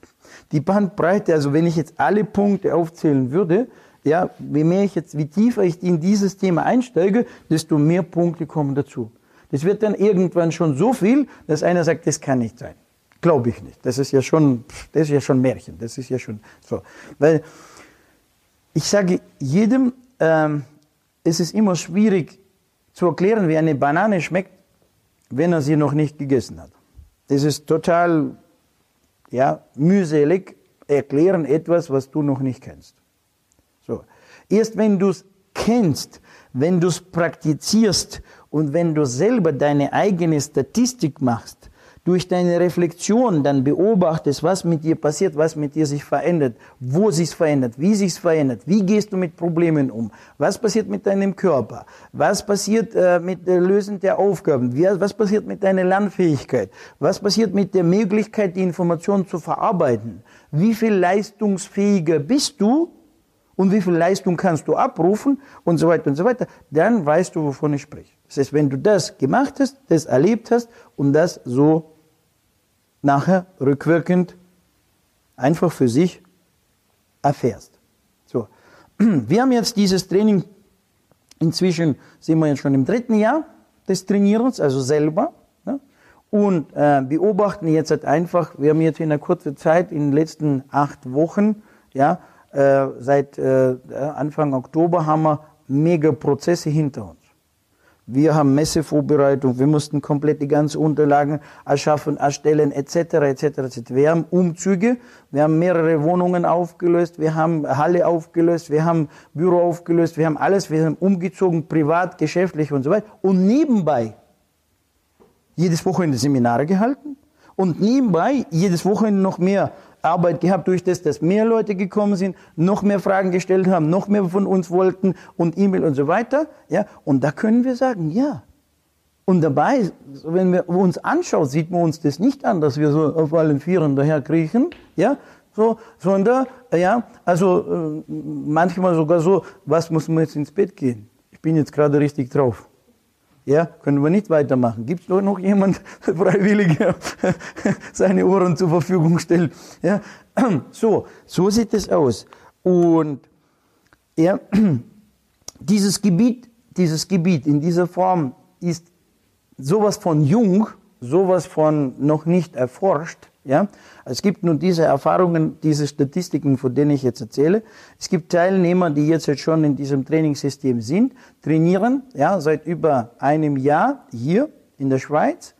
Die Bandbreite, also wenn ich jetzt alle Punkte aufzählen würde, ja, je mehr ich jetzt, wie tiefer ich in dieses Thema einsteige, desto mehr Punkte kommen dazu. Das wird dann irgendwann schon so viel, dass einer sagt, das kann nicht sein. Glaube ich nicht. Das ist ja schon, das ist ja schon Märchen. Das ist ja schon so. Weil ich sage jedem, ähm, es ist immer schwierig zu erklären, wie eine Banane schmeckt, wenn er sie noch nicht gegessen hat. Das ist total ja, mühselig erklären etwas, was du noch nicht kennst. So. Erst wenn du es kennst, wenn du es praktizierst und wenn du selber deine eigene Statistik machst, durch deine Reflexion dann beobachtest, was mit dir passiert, was mit dir sich verändert, wo sich verändert, wie sich verändert, wie gehst du mit Problemen um, was passiert mit deinem Körper, was passiert äh, mit der Lösen der Aufgaben, wie, was passiert mit deiner Lernfähigkeit, was passiert mit der Möglichkeit, die Information zu verarbeiten, wie viel leistungsfähiger bist du und wie viel Leistung kannst du abrufen und so weiter und so weiter, dann weißt du, wovon ich spreche. Das heißt, wenn du das gemacht hast, das erlebt hast und das so nachher rückwirkend einfach für sich erfährst. So. Wir haben jetzt dieses Training, inzwischen sind wir jetzt schon im dritten Jahr des Trainierens, also selber, ne? und äh, beobachten jetzt halt einfach, wir haben jetzt in einer kurzen Zeit, in den letzten acht Wochen, ja, äh, seit äh, Anfang Oktober haben wir mega Prozesse hinter uns. Wir haben Messevorbereitung, wir mussten komplett die ganzen Unterlagen erschaffen, erstellen, etc., etc., etc. Wir haben Umzüge, wir haben mehrere Wohnungen aufgelöst, wir haben Halle aufgelöst, wir haben Büro aufgelöst, wir haben alles, wir haben umgezogen, privat, geschäftlich und so weiter. Und nebenbei jedes Wochenende Seminare gehalten und nebenbei jedes Wochenende noch mehr Arbeit gehabt, durch das, dass mehr Leute gekommen sind, noch mehr Fragen gestellt haben, noch mehr von uns wollten und E-Mail und so weiter. Ja, und da können wir sagen, ja. Und dabei, wenn wir uns anschauen, sieht man uns das nicht an, dass wir so auf allen Vieren daher kriechen, ja, so, sondern, ja, also äh, manchmal sogar so, was muss man jetzt ins Bett gehen? Ich bin jetzt gerade richtig drauf. Ja, können wir nicht weitermachen. Gibt es noch jemand freiwillig seine Ohren zur Verfügung stellt? Ja, so, so sieht es aus. Und ja, dieses Gebiet, dieses Gebiet in dieser Form ist sowas von jung, sowas von noch nicht erforscht. Ja, es gibt nun diese Erfahrungen, diese Statistiken, von denen ich jetzt erzähle. Es gibt Teilnehmer, die jetzt schon in diesem Trainingssystem sind, trainieren, ja, seit über einem Jahr hier in der Schweiz.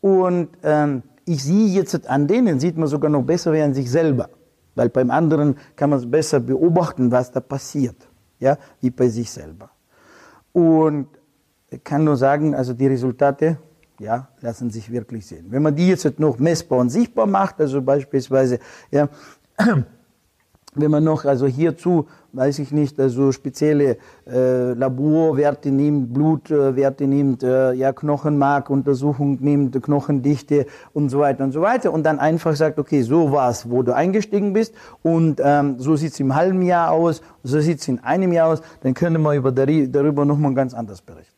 Und ähm, ich sehe jetzt an denen, sieht man sogar noch besser wie an sich selber. Weil beim anderen kann man es besser beobachten, was da passiert, ja, wie bei sich selber. Und ich kann nur sagen, also die Resultate ja, lassen sich wirklich sehen. Wenn man die jetzt noch messbar und sichtbar macht, also beispielsweise, ja, wenn man noch, also hierzu, weiß ich nicht, also spezielle äh, Laborwerte nimmt, Blutwerte nimmt, äh, ja, Knochenmarkuntersuchung nimmt, Knochendichte und so weiter und so weiter und dann einfach sagt, okay, so war's, wo du eingestiegen bist und ähm, so sieht's im halben Jahr aus, so sieht's in einem Jahr aus, dann können wir über darüber nochmal ganz anders berichten.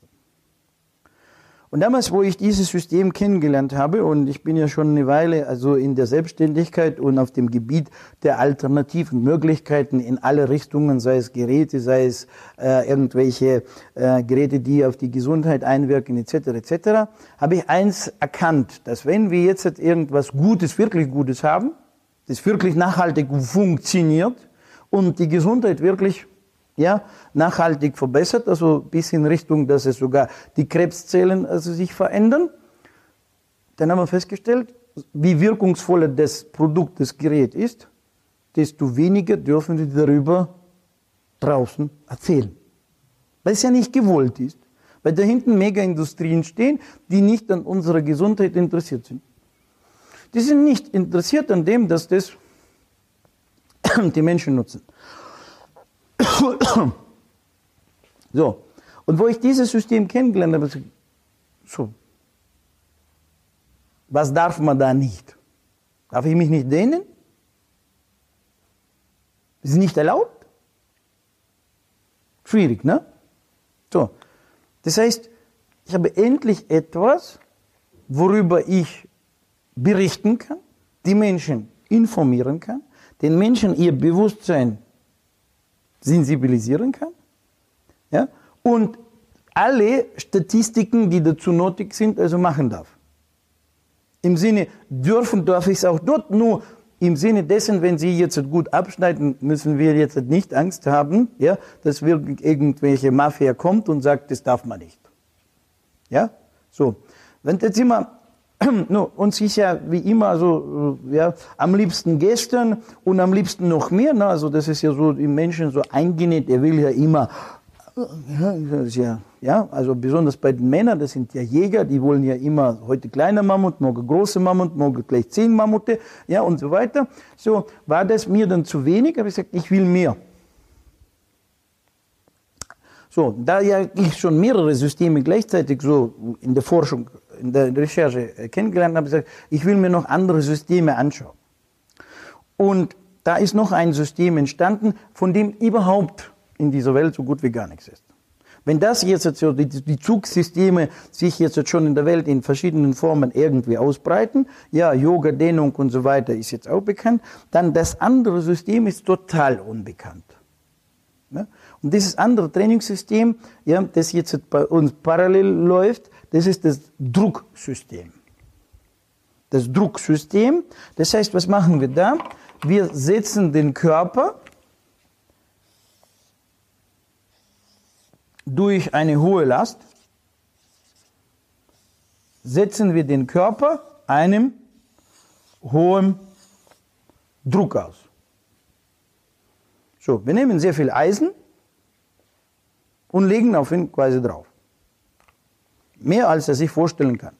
Und damals, wo ich dieses System kennengelernt habe, und ich bin ja schon eine Weile also in der Selbstständigkeit und auf dem Gebiet der alternativen Möglichkeiten in alle Richtungen, sei es Geräte, sei es äh, irgendwelche äh, Geräte, die auf die Gesundheit einwirken, etc., etc., habe ich eins erkannt, dass wenn wir jetzt irgendwas Gutes, wirklich Gutes haben, das wirklich nachhaltig funktioniert und die Gesundheit wirklich ja, nachhaltig verbessert, also bis in Richtung, dass es sogar die Krebszellen also sich verändern. Dann haben wir festgestellt, wie wirkungsvoller das Produkt, das Gerät ist, desto weniger dürfen wir darüber draußen erzählen. Weil es ja nicht gewollt ist. Weil da hinten Mega-Industrien stehen, die nicht an unserer Gesundheit interessiert sind. Die sind nicht interessiert an dem, dass das die Menschen nutzen. So, und wo ich dieses System kennengelernt habe, so, was darf man da nicht? Darf ich mich nicht dehnen? Ist nicht erlaubt? Schwierig, ne? So, das heißt, ich habe endlich etwas, worüber ich berichten kann, die Menschen informieren kann, den Menschen ihr Bewusstsein sensibilisieren kann. Ja? Und alle Statistiken, die dazu nötig sind, also machen darf. Im Sinne, dürfen darf ich es auch dort, nur im Sinne dessen, wenn Sie jetzt gut abschneiden, müssen wir jetzt nicht Angst haben, ja, dass irgendwelche Mafia kommt und sagt, das darf man nicht. Ja, so. Wenn jetzt immer no, uns ist ja wie immer so, äh, ja, am liebsten gestern und am liebsten noch mehr. Ne? Also das ist ja so im Menschen so eingenäht, er will ja immer, ja, ja, also besonders bei den Männern, das sind ja Jäger, die wollen ja immer heute kleine Mammut, morgen große Mammut, morgen gleich zehn Mammute, ja, und so weiter. So, war das mir dann zu wenig, habe ich gesagt, ich will mehr. So, da ja ich schon mehrere Systeme gleichzeitig so in der Forschung in der Recherche kennengelernt habe, gesagt, ich will mir noch andere Systeme anschauen. Und da ist noch ein System entstanden, von dem überhaupt in dieser Welt so gut wie gar nichts ist. Wenn das jetzt so, die, Zugsysteme sich jetzt schon in der Welt in verschiedenen Formen irgendwie ausbreiten, ja, Yoga, Dehnung und so weiter ist jetzt auch bekannt, dann das andere System ist total unbekannt. Ja? Und dieses andere Trainingssystem, ja, das jetzt bei uns parallel läuft, das ist das Drucksystem. Das Drucksystem, das heißt, was machen wir da? Wir setzen den Körper durch eine hohe Last, setzen wir den Körper einem hohen Druck aus. So, wir nehmen sehr viel Eisen und legen auf ihn quasi drauf. Mehr als er sich vorstellen kann.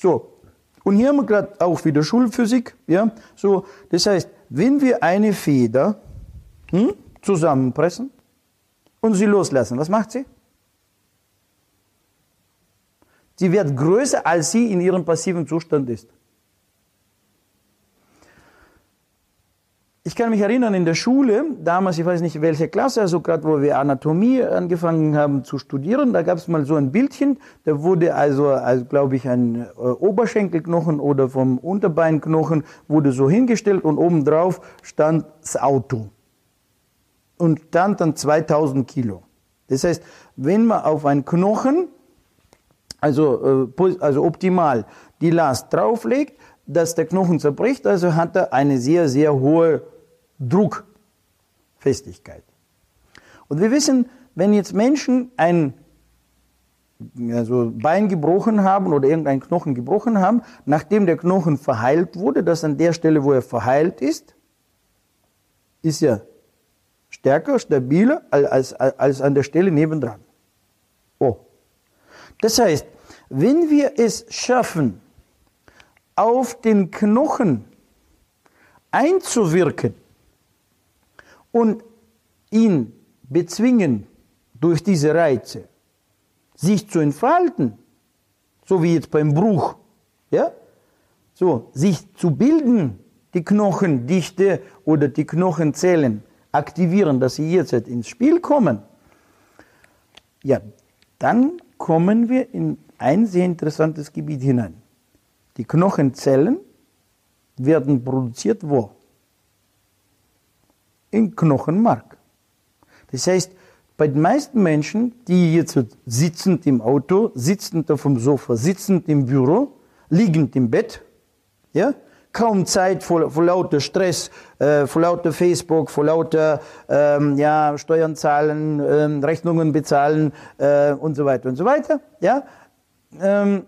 So, und hier haben wir gerade auch wieder Schulphysik. Ja? So, das heißt, wenn wir eine Feder hm, zusammenpressen und sie loslassen, was macht sie? Sie wird größer, als sie in ihrem passiven Zustand ist. Ich kann mich erinnern, in der Schule, damals, ich weiß nicht welche Klasse, also gerade wo wir Anatomie angefangen haben zu studieren, da gab es mal so ein Bildchen, da wurde also, also glaube ich, ein äh, Oberschenkelknochen oder vom Unterbeinknochen wurde so hingestellt und obendrauf stand das Auto. Und stand dann 2000 Kilo. Das heißt, wenn man auf einen Knochen, also, äh, also optimal, die Last drauflegt, dass der Knochen zerbricht, also hat er eine sehr, sehr hohe Druckfestigkeit. Und wir wissen, wenn jetzt Menschen ein also Bein gebrochen haben oder irgendein Knochen gebrochen haben, nachdem der Knochen verheilt wurde, dass an der Stelle, wo er verheilt ist, ist er stärker, stabiler als, als, als an der Stelle nebendran. Oh. Das heißt, wenn wir es schaffen, auf den Knochen einzuwirken und ihn bezwingen durch diese Reize, sich zu entfalten, so wie jetzt beim Bruch, ja, so, sich zu bilden, die Knochendichte oder die Knochenzellen aktivieren, dass sie jetzt ins Spiel kommen, ja, dann kommen wir in ein sehr interessantes Gebiet hinein. Die Knochenzellen werden produziert wo? Im Knochenmark. Das heißt, bei den meisten Menschen, die jetzt sitzend im Auto, sitzend auf dem Sofa, sitzend im Büro, liegend im Bett, ja, kaum Zeit vor, vor lauter Stress, äh, vor lauter Facebook, vor lauter ähm, ja, Steuern zahlen, ähm, Rechnungen bezahlen äh, und so weiter und so weiter. Ja, ähm,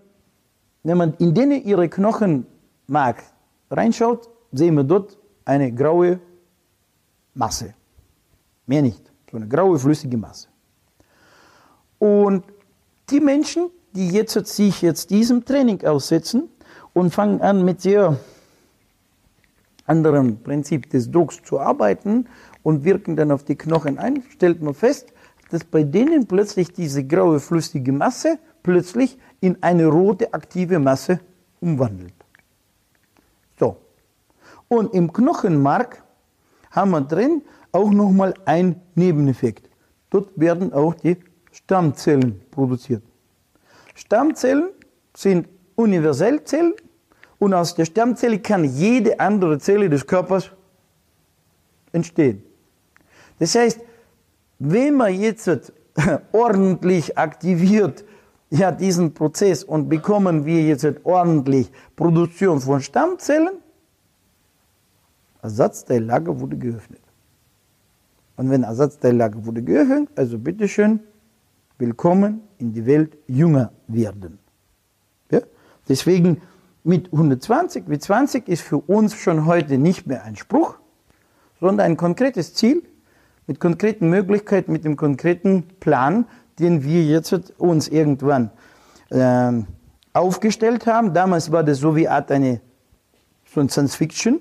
wenn man in denen ihre Knochenmark reinschaut, sehen wir dort eine graue Masse. Mehr nicht. So eine graue, flüssige Masse. Und die Menschen, die jetzt sich jetzt diesem Training aussetzen und fangen an mit sehr anderem Prinzip des Drucks zu arbeiten und wirken dann auf die Knochen ein, stellt man fest, dass bei denen plötzlich diese graue flüssige Masse plötzlich in eine rote aktive Masse umwandelt. So. Und im Knochenmark haben wir drin auch nochmal einen Nebeneffekt. Dort werden auch die Stammzellen produziert. Stammzellen sind Universellzellen und aus der Stammzelle kann jede andere Zelle des Körpers entstehen. Das heißt, wenn man jetzt ordentlich aktiviert ja, diesen Prozess und bekommen wir jetzt ordentlich Produktion von Stammzellen, Ersatzteillager wurde geöffnet. Und wenn Ersatzteillager wurde geöffnet, also bitteschön, willkommen in die Welt jünger werden. Ja? Deswegen mit 120 wie 20 ist für uns schon heute nicht mehr ein Spruch, sondern ein konkretes Ziel mit konkreten Möglichkeiten, mit dem konkreten Plan, den wir jetzt uns irgendwann äh, aufgestellt haben. Damals war das so wie Art eine so ein Science Fiction.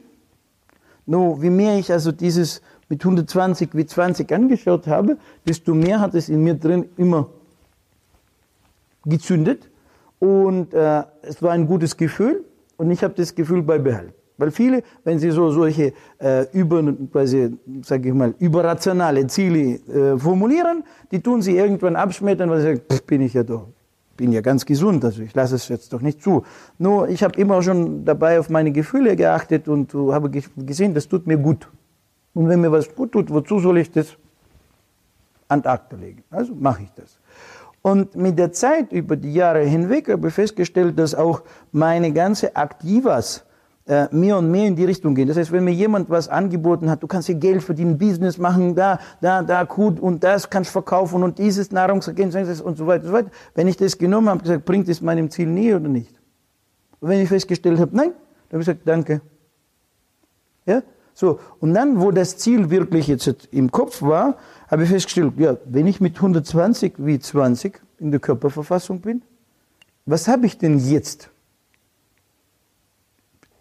Nur wie mehr ich also dieses mit 120 wie 20 angeschaut habe, desto mehr hat es in mir drin immer gezündet und äh, es war ein gutes Gefühl und ich habe das Gefühl beibehalten. Weil viele, wenn sie so solche äh, über, quasi, sag ich mal, überrationale Ziele äh, formulieren, die tun sie irgendwann abschmettern, weil sie sagen, pff, bin ich ja doch, bin ja ganz gesund, also ich lasse es jetzt doch nicht zu. Nur ich habe immer schon dabei auf meine Gefühle geachtet und uh, habe gesehen, das tut mir gut. Und wenn mir was gut tut, wozu soll ich das an Akte legen? Also mache ich das. Und mit der Zeit, über die Jahre hinweg, habe ich festgestellt, dass auch meine ganze Aktivas äh, mehr und mehr in die Richtung gehen. Das heißt, wenn mir jemand was angeboten hat, du kannst hier Geld verdienen, Business machen, da, da, da, gut und das kannst verkaufen und dieses Nahrungsergänzungsmittel und so weiter und so weiter. Wenn ich das genommen habe, gesagt, bringt es meinem Ziel näher oder nicht? Und wenn ich festgestellt habe, nein, dann habe ich gesagt, danke. Ja? So. Und dann, wo das Ziel wirklich jetzt im Kopf war, habe ich festgestellt, ja, wenn ich mit 120 wie 20 in der Körperverfassung bin, was habe ich denn jetzt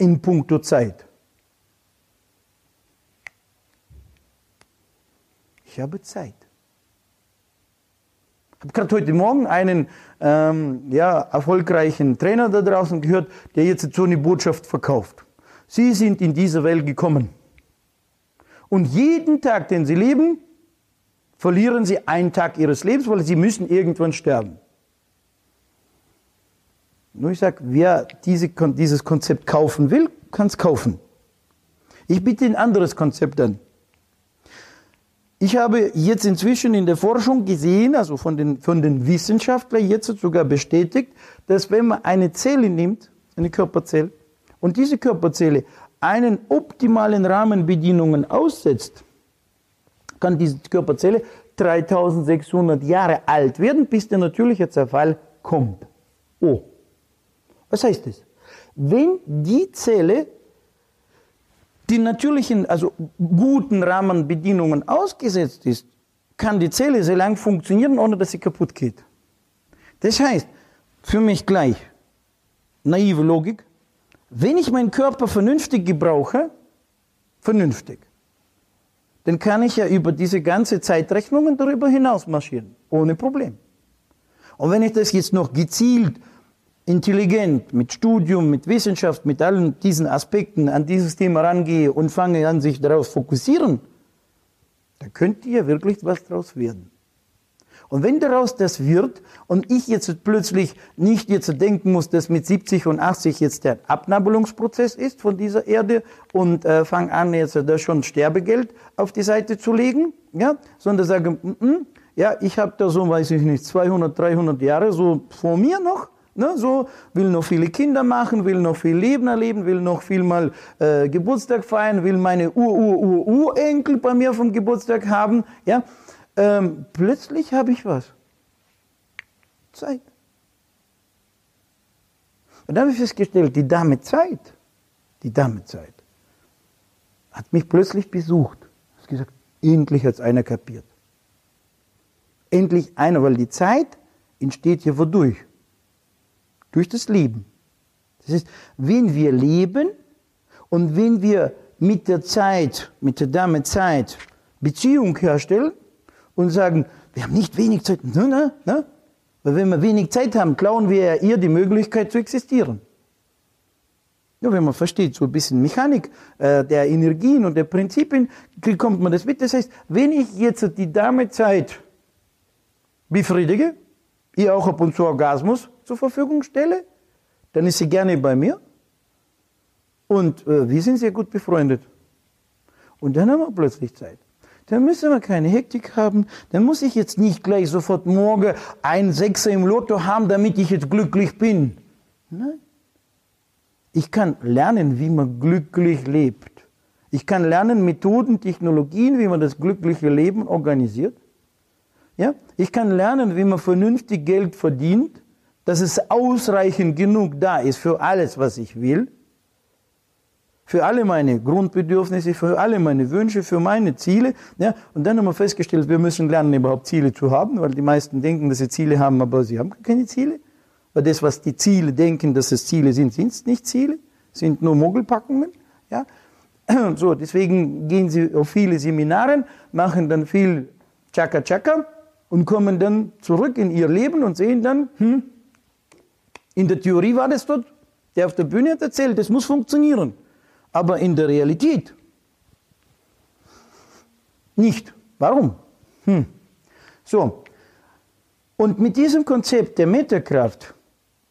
in puncto Zeit? Ich habe Zeit. Ich habe gerade heute Morgen einen ähm, ja, erfolgreichen Trainer da draußen gehört, der jetzt so eine Botschaft verkauft. Sie sind in diese Welt gekommen. Und jeden Tag, den Sie leben, verlieren sie einen Tag ihres Lebens, weil sie müssen irgendwann sterben. Nur ich sage, wer diese, dieses Konzept kaufen will, kann es kaufen. Ich biete ein anderes Konzept an. Ich habe jetzt inzwischen in der Forschung gesehen, also von den, von den Wissenschaftlern jetzt sogar bestätigt, dass wenn man eine Zelle nimmt, eine Körperzelle, und diese Körperzelle einen optimalen Rahmenbedingungen aussetzt, kann diese Körperzelle 3600 Jahre alt werden, bis der natürliche Zerfall kommt. Oh. Was heißt das? Wenn die Zelle die natürlichen, also guten Rahmenbedingungen ausgesetzt ist, kann die Zelle sehr lang funktionieren, ohne dass sie kaputt geht. Das heißt, für mich gleich, naive Logik, wenn ich meinen Körper vernünftig gebrauche, vernünftig, dann kann ich ja über diese ganze Zeitrechnungen darüber hinaus marschieren, ohne Problem. Und wenn ich das jetzt noch gezielt, intelligent, mit Studium, mit Wissenschaft, mit allen diesen Aspekten an dieses Thema rangehe und fange an, sich darauf fokussieren, dann könnte ja wirklich was daraus werden. Und wenn daraus das wird und ich jetzt plötzlich nicht jetzt denken muss, dass mit 70 und 80 jetzt der Abnabelungsprozess ist von dieser Erde und äh, fange an jetzt da schon Sterbegeld auf die Seite zu legen, ja, sondern sage, mm -mm, ja, ich habe da so, weiß ich nicht, 200, 300 Jahre so vor mir noch, Ne, so will noch viele Kinder machen, will noch viel Leben erleben, will noch viel mal äh, Geburtstag feiern, will meine Ur-Ur-Ur-Urenkel bei mir vom Geburtstag haben. Ja, ähm, plötzlich habe ich was. Zeit. Und dann habe ich festgestellt, die Dame Zeit, die Dame Zeit, hat mich plötzlich besucht. Hat gesagt, endlich hat es einer kapiert. Endlich einer, weil die Zeit entsteht ja wodurch? Durch das Leben. Das heißt, wenn wir leben und wenn wir mit der Zeit, mit der Dame Zeit Beziehung herstellen, und sagen, wir haben nicht wenig Zeit. Ne, ne, ne? Weil wenn wir wenig Zeit haben, klauen wir ihr die Möglichkeit zu existieren. Ja, wenn man versteht, so ein bisschen Mechanik äh, der Energien und der Prinzipien, kommt man das mit. Das heißt, wenn ich jetzt die Dame Zeit befriedige, ihr auch ab und zu Orgasmus zur Verfügung stelle, dann ist sie gerne bei mir. Und äh, wir sind sehr gut befreundet. Und dann haben wir plötzlich Zeit. Dann müssen wir keine Hektik haben. Dann muss ich jetzt nicht gleich sofort morgen ein Sechser im Lotto haben, damit ich jetzt glücklich bin. Nein. Ich kann lernen, wie man glücklich lebt. Ich kann lernen Methoden, Technologien, wie man das glückliche Leben organisiert. Ja? Ich kann lernen, wie man vernünftig Geld verdient, dass es ausreichend genug da ist für alles, was ich will für alle meine Grundbedürfnisse, für alle meine Wünsche, für meine Ziele. Ja, und dann haben wir festgestellt, wir müssen lernen, überhaupt Ziele zu haben, weil die meisten denken, dass sie Ziele haben, aber sie haben keine Ziele. Weil das, was die Ziele denken, dass es Ziele sind, sind es nicht Ziele, sind nur Mogelpackungen. Ja? So, deswegen gehen sie auf viele Seminare, machen dann viel Chaka Chaka und kommen dann zurück in ihr Leben und sehen dann, hm, in der Theorie war das dort, der auf der Bühne hat erzählt, das muss funktionieren. aber in der Realität nicht. Warum? Hm. So, und mit diesem Konzept der Metakraft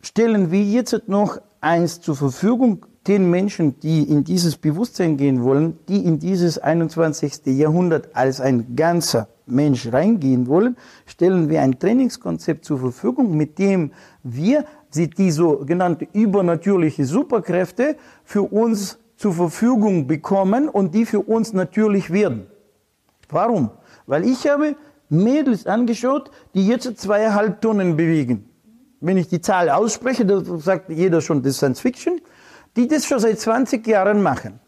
stellen wir jetzt noch eins zur Verfügung, den Menschen, die in dieses Bewusstsein gehen wollen, die in dieses 21. Jahrhundert als ein ganzer Mensch reingehen wollen, stellen wir ein Trainingskonzept zur Verfügung, mit dem wir die sogenannte übernatürliche Superkräfte für uns zur Verfügung bekommen und die für uns natürlich werden. Warum? Weil ich habe Mädels angeschaut, die jetzt zweieinhalb Tonnen bewegen. Wenn ich die Zahl ausspreche, da sagt jeder schon, das ist Science Fiction, die das schon seit 20 Jahren machen.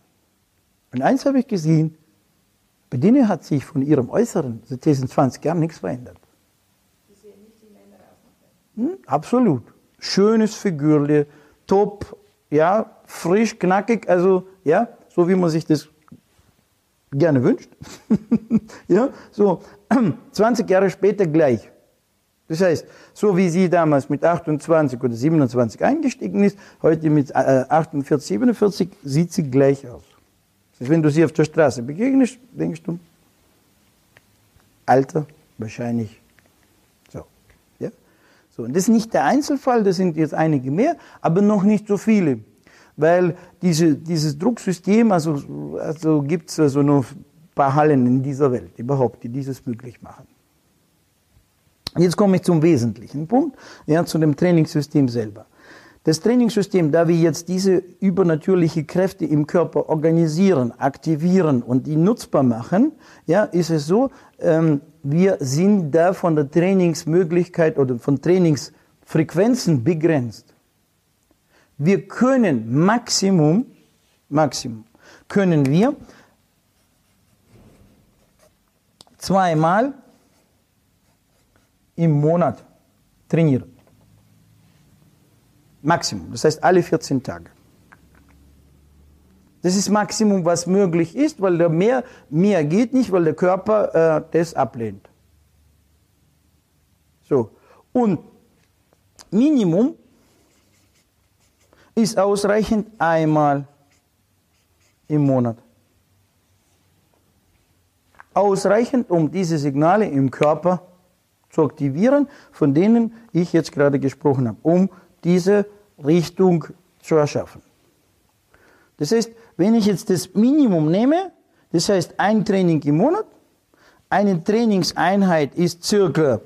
Und eins habe ich gesehen, bei denen hat sich von ihrem Äußeren seit diesen 20 Jahren nichts verändert. Die sehen nicht die Männer aus. Hm, absolut. Schönes Figürle, top, ja, frisch, knackig, also, ja, so wie man sich das gerne wünscht. ja, so 20 Jahre später gleich. Das heißt, so wie sie damals mit 28 oder 27 eingestiegen ist, heute mit 48, äh, 47 sieht sie gleich aus. Wenn du sie auf der Straße begegnest, denkst du, Alter, wahrscheinlich so. Ja? so. Und das ist nicht der Einzelfall, das sind jetzt einige mehr, aber noch nicht so viele. Weil diese, dieses Drucksystem, also, also gibt es also nur ein paar Hallen in dieser Welt überhaupt, die dieses möglich machen. Jetzt komme ich zum wesentlichen Punkt, ja, zu dem Trainingssystem selber. Das Trainingssystem, da wir jetzt diese übernatürliche Kräfte im Körper organisieren, aktivieren und die nutzbar machen, ja, ist es so, ähm, wir sind da von der Trainingsmöglichkeit oder von Trainingsfrequenzen begrenzt. Wir können Maximum, Maximum, können wir zweimal im Monat trainieren. Maximum, das heißt alle 14 Tage. Das ist Maximum, was möglich ist, weil der mehr, mehr geht nicht, weil der Körper äh, das ablehnt. So. Und Minimum ist ausreichend einmal im Monat. Ausreichend, um diese Signale im Körper zu aktivieren, von denen ich jetzt gerade gesprochen habe, um diese Richtung zu erschaffen. Das heißt, wenn ich jetzt das Minimum nehme, das heißt ein Training im Monat, eine Trainingseinheit ist circa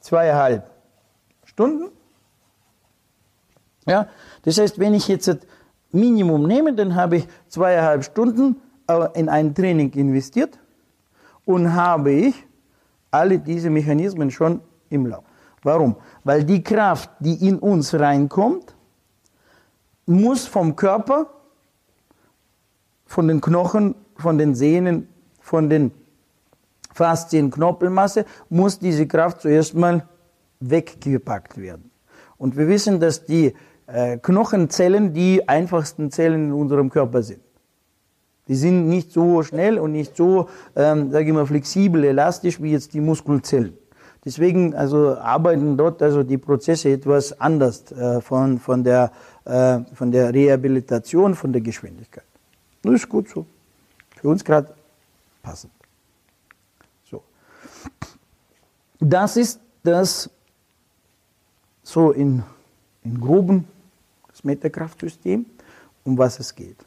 zweieinhalb Stunden. Ja, das heißt, wenn ich jetzt das Minimum nehme, dann habe ich zweieinhalb Stunden in ein Training investiert und habe ich alle diese Mechanismen schon im Lauf. Warum? Weil die Kraft, die in uns reinkommt, muss vom Körper, von den Knochen, von den Sehnen, von den Faszien, Knorpelmasse, muss diese Kraft zuerst mal weggepackt werden. Und wir wissen, dass die äh, Knochenzellen die einfachsten Zellen in unserem Körper sind. Die sind nicht so schnell und nicht so, ähm, sage ich mal, flexibel, elastisch wie jetzt die Muskelzellen. Deswegen also arbeiten dort also die Prozesse etwas anders äh, von, von, der, äh, von der Rehabilitation, von der Geschwindigkeit. Das ist gut so. Für uns gerade passend. So. Das ist das so in, in groben das Metakraftsystem, um was es geht.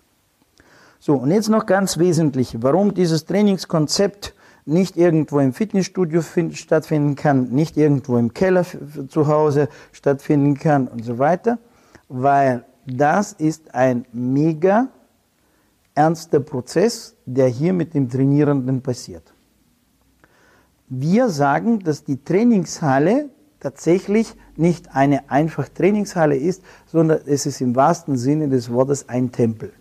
So, und jetzt noch ganz wesentlich, warum dieses Trainingskonzept nicht irgendwo im Fitnessstudio stattfinden kann, nicht irgendwo im Keller zu Hause stattfinden kann und so weiter, weil das ist ein mega ernster Prozess, der hier mit dem Trainierenden passiert. Wir sagen, dass die Trainingshalle tatsächlich nicht eine einfach Trainingshalle ist, sondern es ist im wahrsten Sinne des Wortes ein Tempel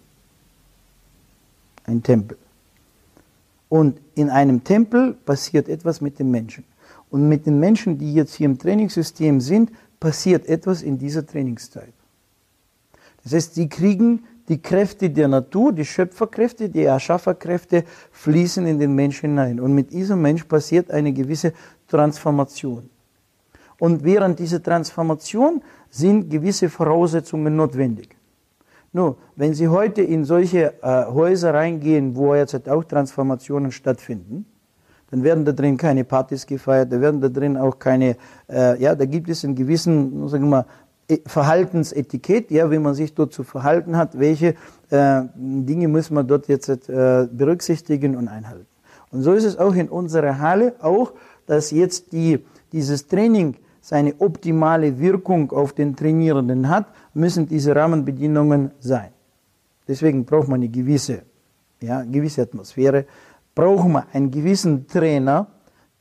ein Tempel. Und in einem Tempel passiert etwas mit den Menschen. Und mit den Menschen, die jetzt hier im Trainingssystem sind, passiert etwas in dieser Trainingszeit. Das heißt, sie kriegen die Kräfte der Natur, die Schöpferkräfte, die Erschafferkräfte fließen in den Menschen hinein. Und mit diesem Mensch passiert eine gewisse Transformation. Und während dieser Transformation sind gewisse Voraussetzungen notwendig. Nur, wenn Sie heute in solche äh, Häuser reingehen, wo jetzt auch Transformationen stattfinden, dann werden da drin keine Partys gefeiert, da werden da drin auch keine, äh, ja, da gibt es einen gewissen, sagen wir mal, e, Verhaltensetikett, ja, wie man sich dort zu verhalten hat, welche äh, Dinge muss man dort jetzt äh, berücksichtigen und einhalten. Und so ist es auch in unserer Halle, auch, dass jetzt die, dieses Training seine optimale Wirkung auf den Trainierenden hat, müssen diese Rahmenbedingungen sein. Deswegen braucht man eine gewisse, ja, gewisse Atmosphäre, brauchen wir einen gewissen Trainer,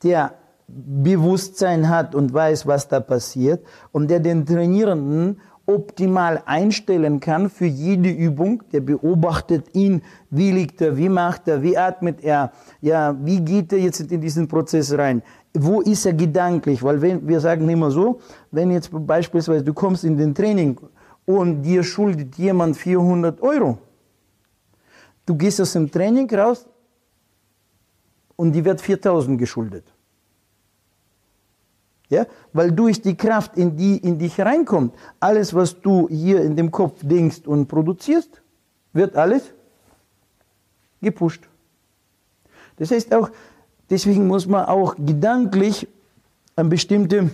der Bewusstsein hat und weiß, was da passiert und der den Trainierenden optimal einstellen kann für jede Übung. Der beobachtet ihn, wie liegt er, wie macht er, wie atmet er, ja, wie geht er jetzt in diesen Prozess rein, wo ist er gedanklich, weil wenn, wir sagen immer so, wenn jetzt beispielsweise du kommst in den Training und dir schuldet jemand 400 Euro, du gehst aus dem Training raus und die wird 4000 geschuldet. Ja, weil durch die Kraft, in die in dich reinkommt, alles, was du hier in dem Kopf denkst und produzierst, wird alles gepusht. Das heißt auch, deswegen muss man auch gedanklich eine bestimmte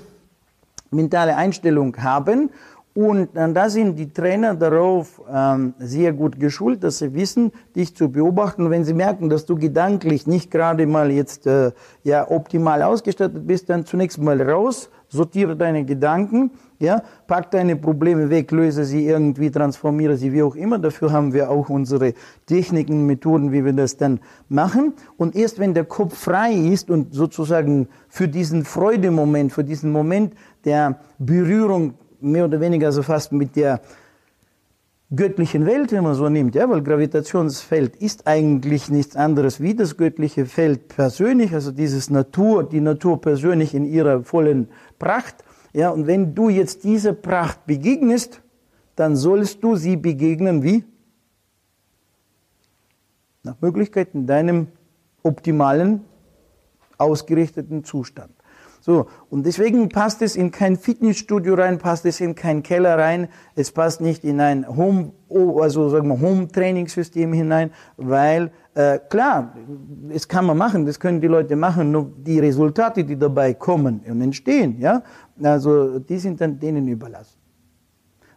mentale Einstellung haben und da sind die Trainer darauf ähm, sehr gut geschult, dass sie wissen, dich zu beobachten. Wenn sie merken, dass du gedanklich nicht gerade mal jetzt äh, ja optimal ausgestattet bist, dann zunächst mal raus, sortiere deine Gedanken, ja, pack deine Probleme weg, löse sie irgendwie, transformiere sie, wie auch immer. Dafür haben wir auch unsere Techniken, Methoden, wie wir das dann machen. Und erst wenn der Kopf frei ist und sozusagen für diesen Freudemoment, für diesen Moment der Berührung mehr oder weniger so fast mit der göttlichen Welt, wenn man so nimmt, ja, weil Gravitationsfeld ist eigentlich nichts anderes wie das göttliche Feld persönlich, also dieses Natur, die Natur persönlich in ihrer vollen Pracht, ja, und wenn du jetzt dieser Pracht begegnest, dann sollst du sie begegnen wie? Nach Möglichkeit in deinem optimalen, ausgerichteten Zustand. So, und deswegen passt es in kein Fitnessstudio rein, passt es in keinen Keller rein, es passt nicht in ein Home, also sagen wir Home-Trainingssystem hinein, weil äh, klar, es kann man machen, das können die Leute machen, nur die Resultate, die dabei kommen und entstehen, ja, also die sind dann denen überlassen.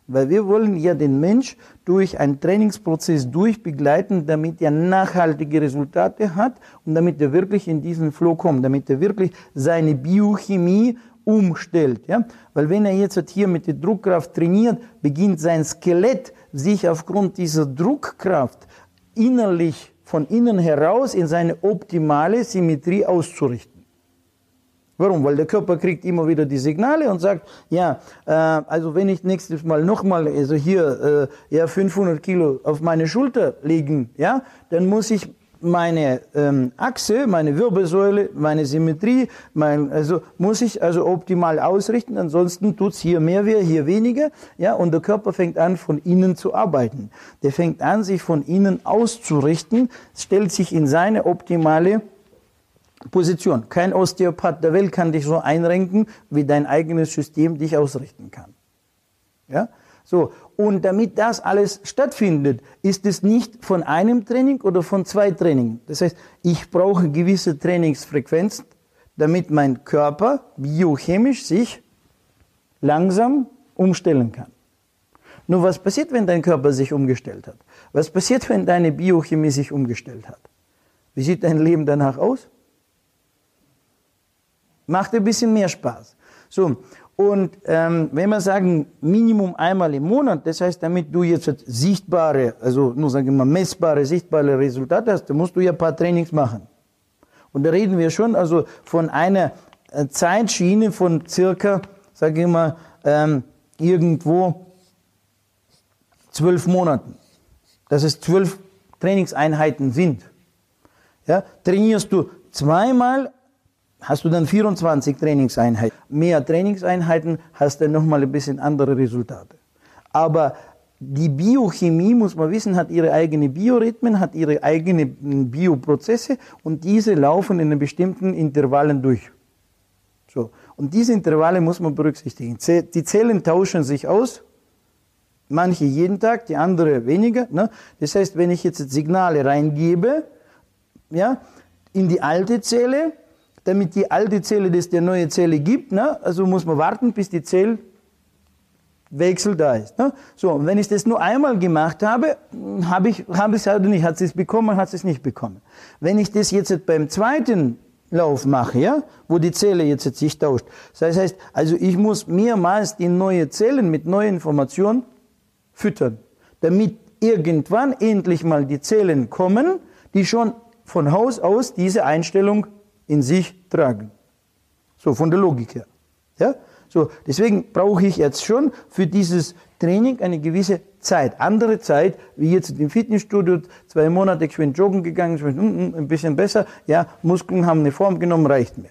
Weil wir wollen ja den Mensch durch einen Trainingsprozess durchbegleiten, damit er nachhaltige Resultate hat und damit er wirklich in diesen Flow kommt, damit er wirklich seine Biochemie umstellt. Ja? Weil wenn er jetzt hier mit der Druckkraft trainiert, beginnt sein Skelett sich aufgrund dieser Druckkraft innerlich von innen heraus in seine optimale Symmetrie auszurichten. Warum? Weil der Körper kriegt immer wieder die Signale und sagt, ja, äh, also wenn ich nächstes Mal nochmal, also hier, äh, ja, 500 Kilo auf meine Schulter legen, ja, dann muss ich meine ähm, Achse, meine Wirbelsäule, meine Symmetrie, mein, also muss ich also optimal ausrichten, ansonsten tut's hier mehr weh, hier weniger, ja, und der Körper fängt an, von innen zu arbeiten. Der fängt an, sich von innen auszurichten, stellt sich in seine optimale Position. Kein Osteopath der Welt kann dich so einrenken, wie dein eigenes System dich ausrichten kann. Ja? So. Und damit das alles stattfindet, ist es nicht von einem Training oder von zwei Trainings. Das heißt, ich brauche gewisse Trainingsfrequenz, damit mein Körper biochemisch sich langsam umstellen kann. Nur was passiert, wenn dein Körper sich umgestellt hat? Was passiert, wenn deine Biochemie sich umgestellt hat? Wie sieht dein Leben danach aus? Macht ein bisschen mehr Spaß. So, und ähm, wenn wir sagen, Minimum einmal im Monat, das heißt, damit du jetzt sichtbare, also nur sagen wir mal messbare, sichtbare Resultate hast, dann musst du ja ein paar Trainings machen. Und da reden wir schon also von einer äh, Zeitschiene von circa, sage ich mal, ähm, irgendwo zwölf Monaten. Dass es zwölf Trainingseinheiten sind. Ja, trainierst du zweimal hast du dann 24 Trainingseinheiten. Mehr Trainingseinheiten hast du nochmal ein bisschen andere Resultate. Aber die Biochemie, muss man wissen, hat ihre eigenen Biorhythmen, hat ihre eigenen Bioprozesse und diese laufen in bestimmten Intervallen durch. So. Und diese Intervalle muss man berücksichtigen. Die Zellen tauschen sich aus Manche jeden Tag, die andere weniger. Ne? Das heißt, wenn ich jetzt Signale reingebe, ja, in die alte Zelle, damit die alte Zelle das der neue Zelle gibt, ne? also muss man warten, bis die Zellwechsel da ist. Ne? So, und wenn ich das nur einmal gemacht habe, habe ich, es oder nicht, hat sie es bekommen, hat sie es nicht bekommen. Wenn ich das jetzt beim zweiten Lauf mache, ja, wo die Zelle jetzt sich tauscht. Das heißt, also ich muss mehrmals die neue Zellen mit neuen Informationen füttern, damit irgendwann endlich mal die Zellen kommen, die schon von Haus aus diese Einstellung in sich tragen. So von der Logik her. Ja? So, deswegen brauche ich jetzt schon für dieses Training eine gewisse Zeit. Andere Zeit, wie jetzt im Fitnessstudio, zwei Monate geschwind joggen gegangen, geschwind, mm, mm, ein bisschen besser, ja, Muskeln haben eine Form genommen, reicht mir.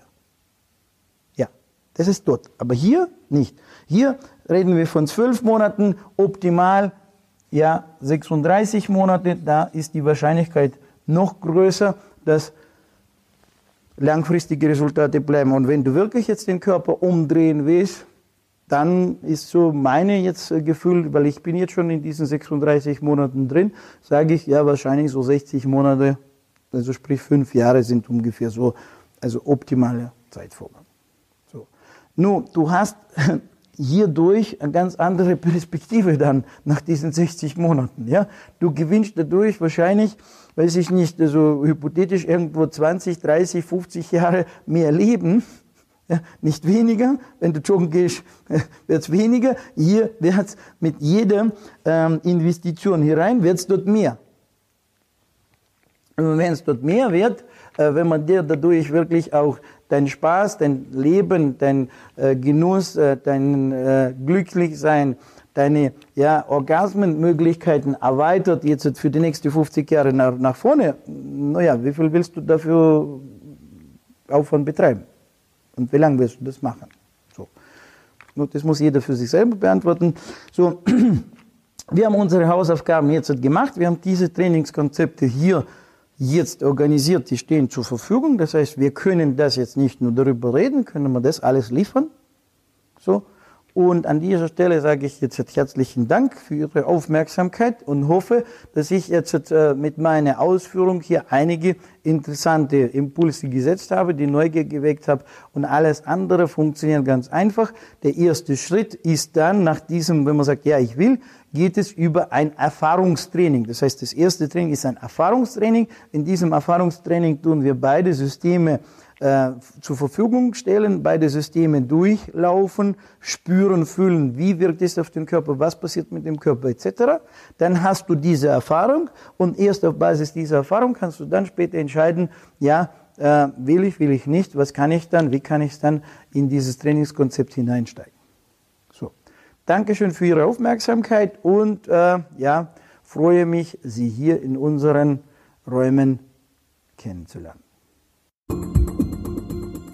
Ja, das ist dort. Aber hier nicht. Hier reden wir von zwölf Monaten, optimal, ja, 36 Monate, da ist die Wahrscheinlichkeit noch größer, dass langfristige Resultate bleiben. Und wenn du wirklich jetzt den Körper umdrehen willst, dann ist so meine jetzt Gefühl, weil ich bin jetzt schon in diesen 36 Monaten drin, sage ich ja wahrscheinlich so 60 Monate, also sprich fünf Jahre sind ungefähr so, also optimale Zeitvorgang. So. Nun, du hast hierdurch eine ganz andere Perspektive dann nach diesen 60 Monaten. Ja? Du gewinnst dadurch wahrscheinlich, weiß ich nicht, also hypothetisch irgendwo 20, 30, 50 Jahre mehr Leben. Ja, nicht weniger, wenn du joggen gehst, wird es weniger. Hier wird es mit jeder ähm, Investition hinein, wird es dort mehr. Und wenn es dort mehr wird, äh, wenn man dir dadurch wirklich auch dein Spaß, dein Leben, dein äh, Genuss, äh, dein äh, Glücklichsein, deine ja, Orgasmenmöglichkeiten erweitert jetzt für die nächsten 50 Jahre nach, nach vorne, naja, wie viel willst du dafür Aufwand betreiben? Und wie lange willst du das machen? So. Das muss jeder für sich selber beantworten. So. Wir haben unsere Hausaufgaben jetzt gemacht. Wir haben diese Trainingskonzepte hier jetzt organisiert, die stehen zur Verfügung. Das heißt, wir können das jetzt nicht nur darüber reden, können wir das alles liefern. So. Und an dieser Stelle sage ich jetzt herzlichen Dank für Ihre Aufmerksamkeit und hoffe, dass ich jetzt äh, mit meiner Ausführung hier einige interessante Impulse gesetzt habe, die Neugier geweckt habe und alles andere funktioniert ganz einfach. Der erste Schritt ist dann nach diesem, wenn man sagt, ja, ich will, geht es über ein Erfahrungstraining. Das heißt, das erste Training ist ein Erfahrungstraining. In diesem Erfahrungstraining tun wir beide Systeme äh, zur Verfügung stellen, beide Systeme durchlaufen, spüren, fühlen, wie wirkt es auf den Körper, was passiert mit dem Körper etc. Dann hast du diese Erfahrung und erst auf Basis dieser Erfahrung kannst du dann später entscheiden, ja, äh, will ich, will ich nicht, was kann ich dann, wie kann ich dann in dieses Trainingskonzept hineinsteigen. So, Dankeschön für Ihre Aufmerksamkeit und äh, ja, freue mich, Sie hier in unseren Räumen kennenzulernen.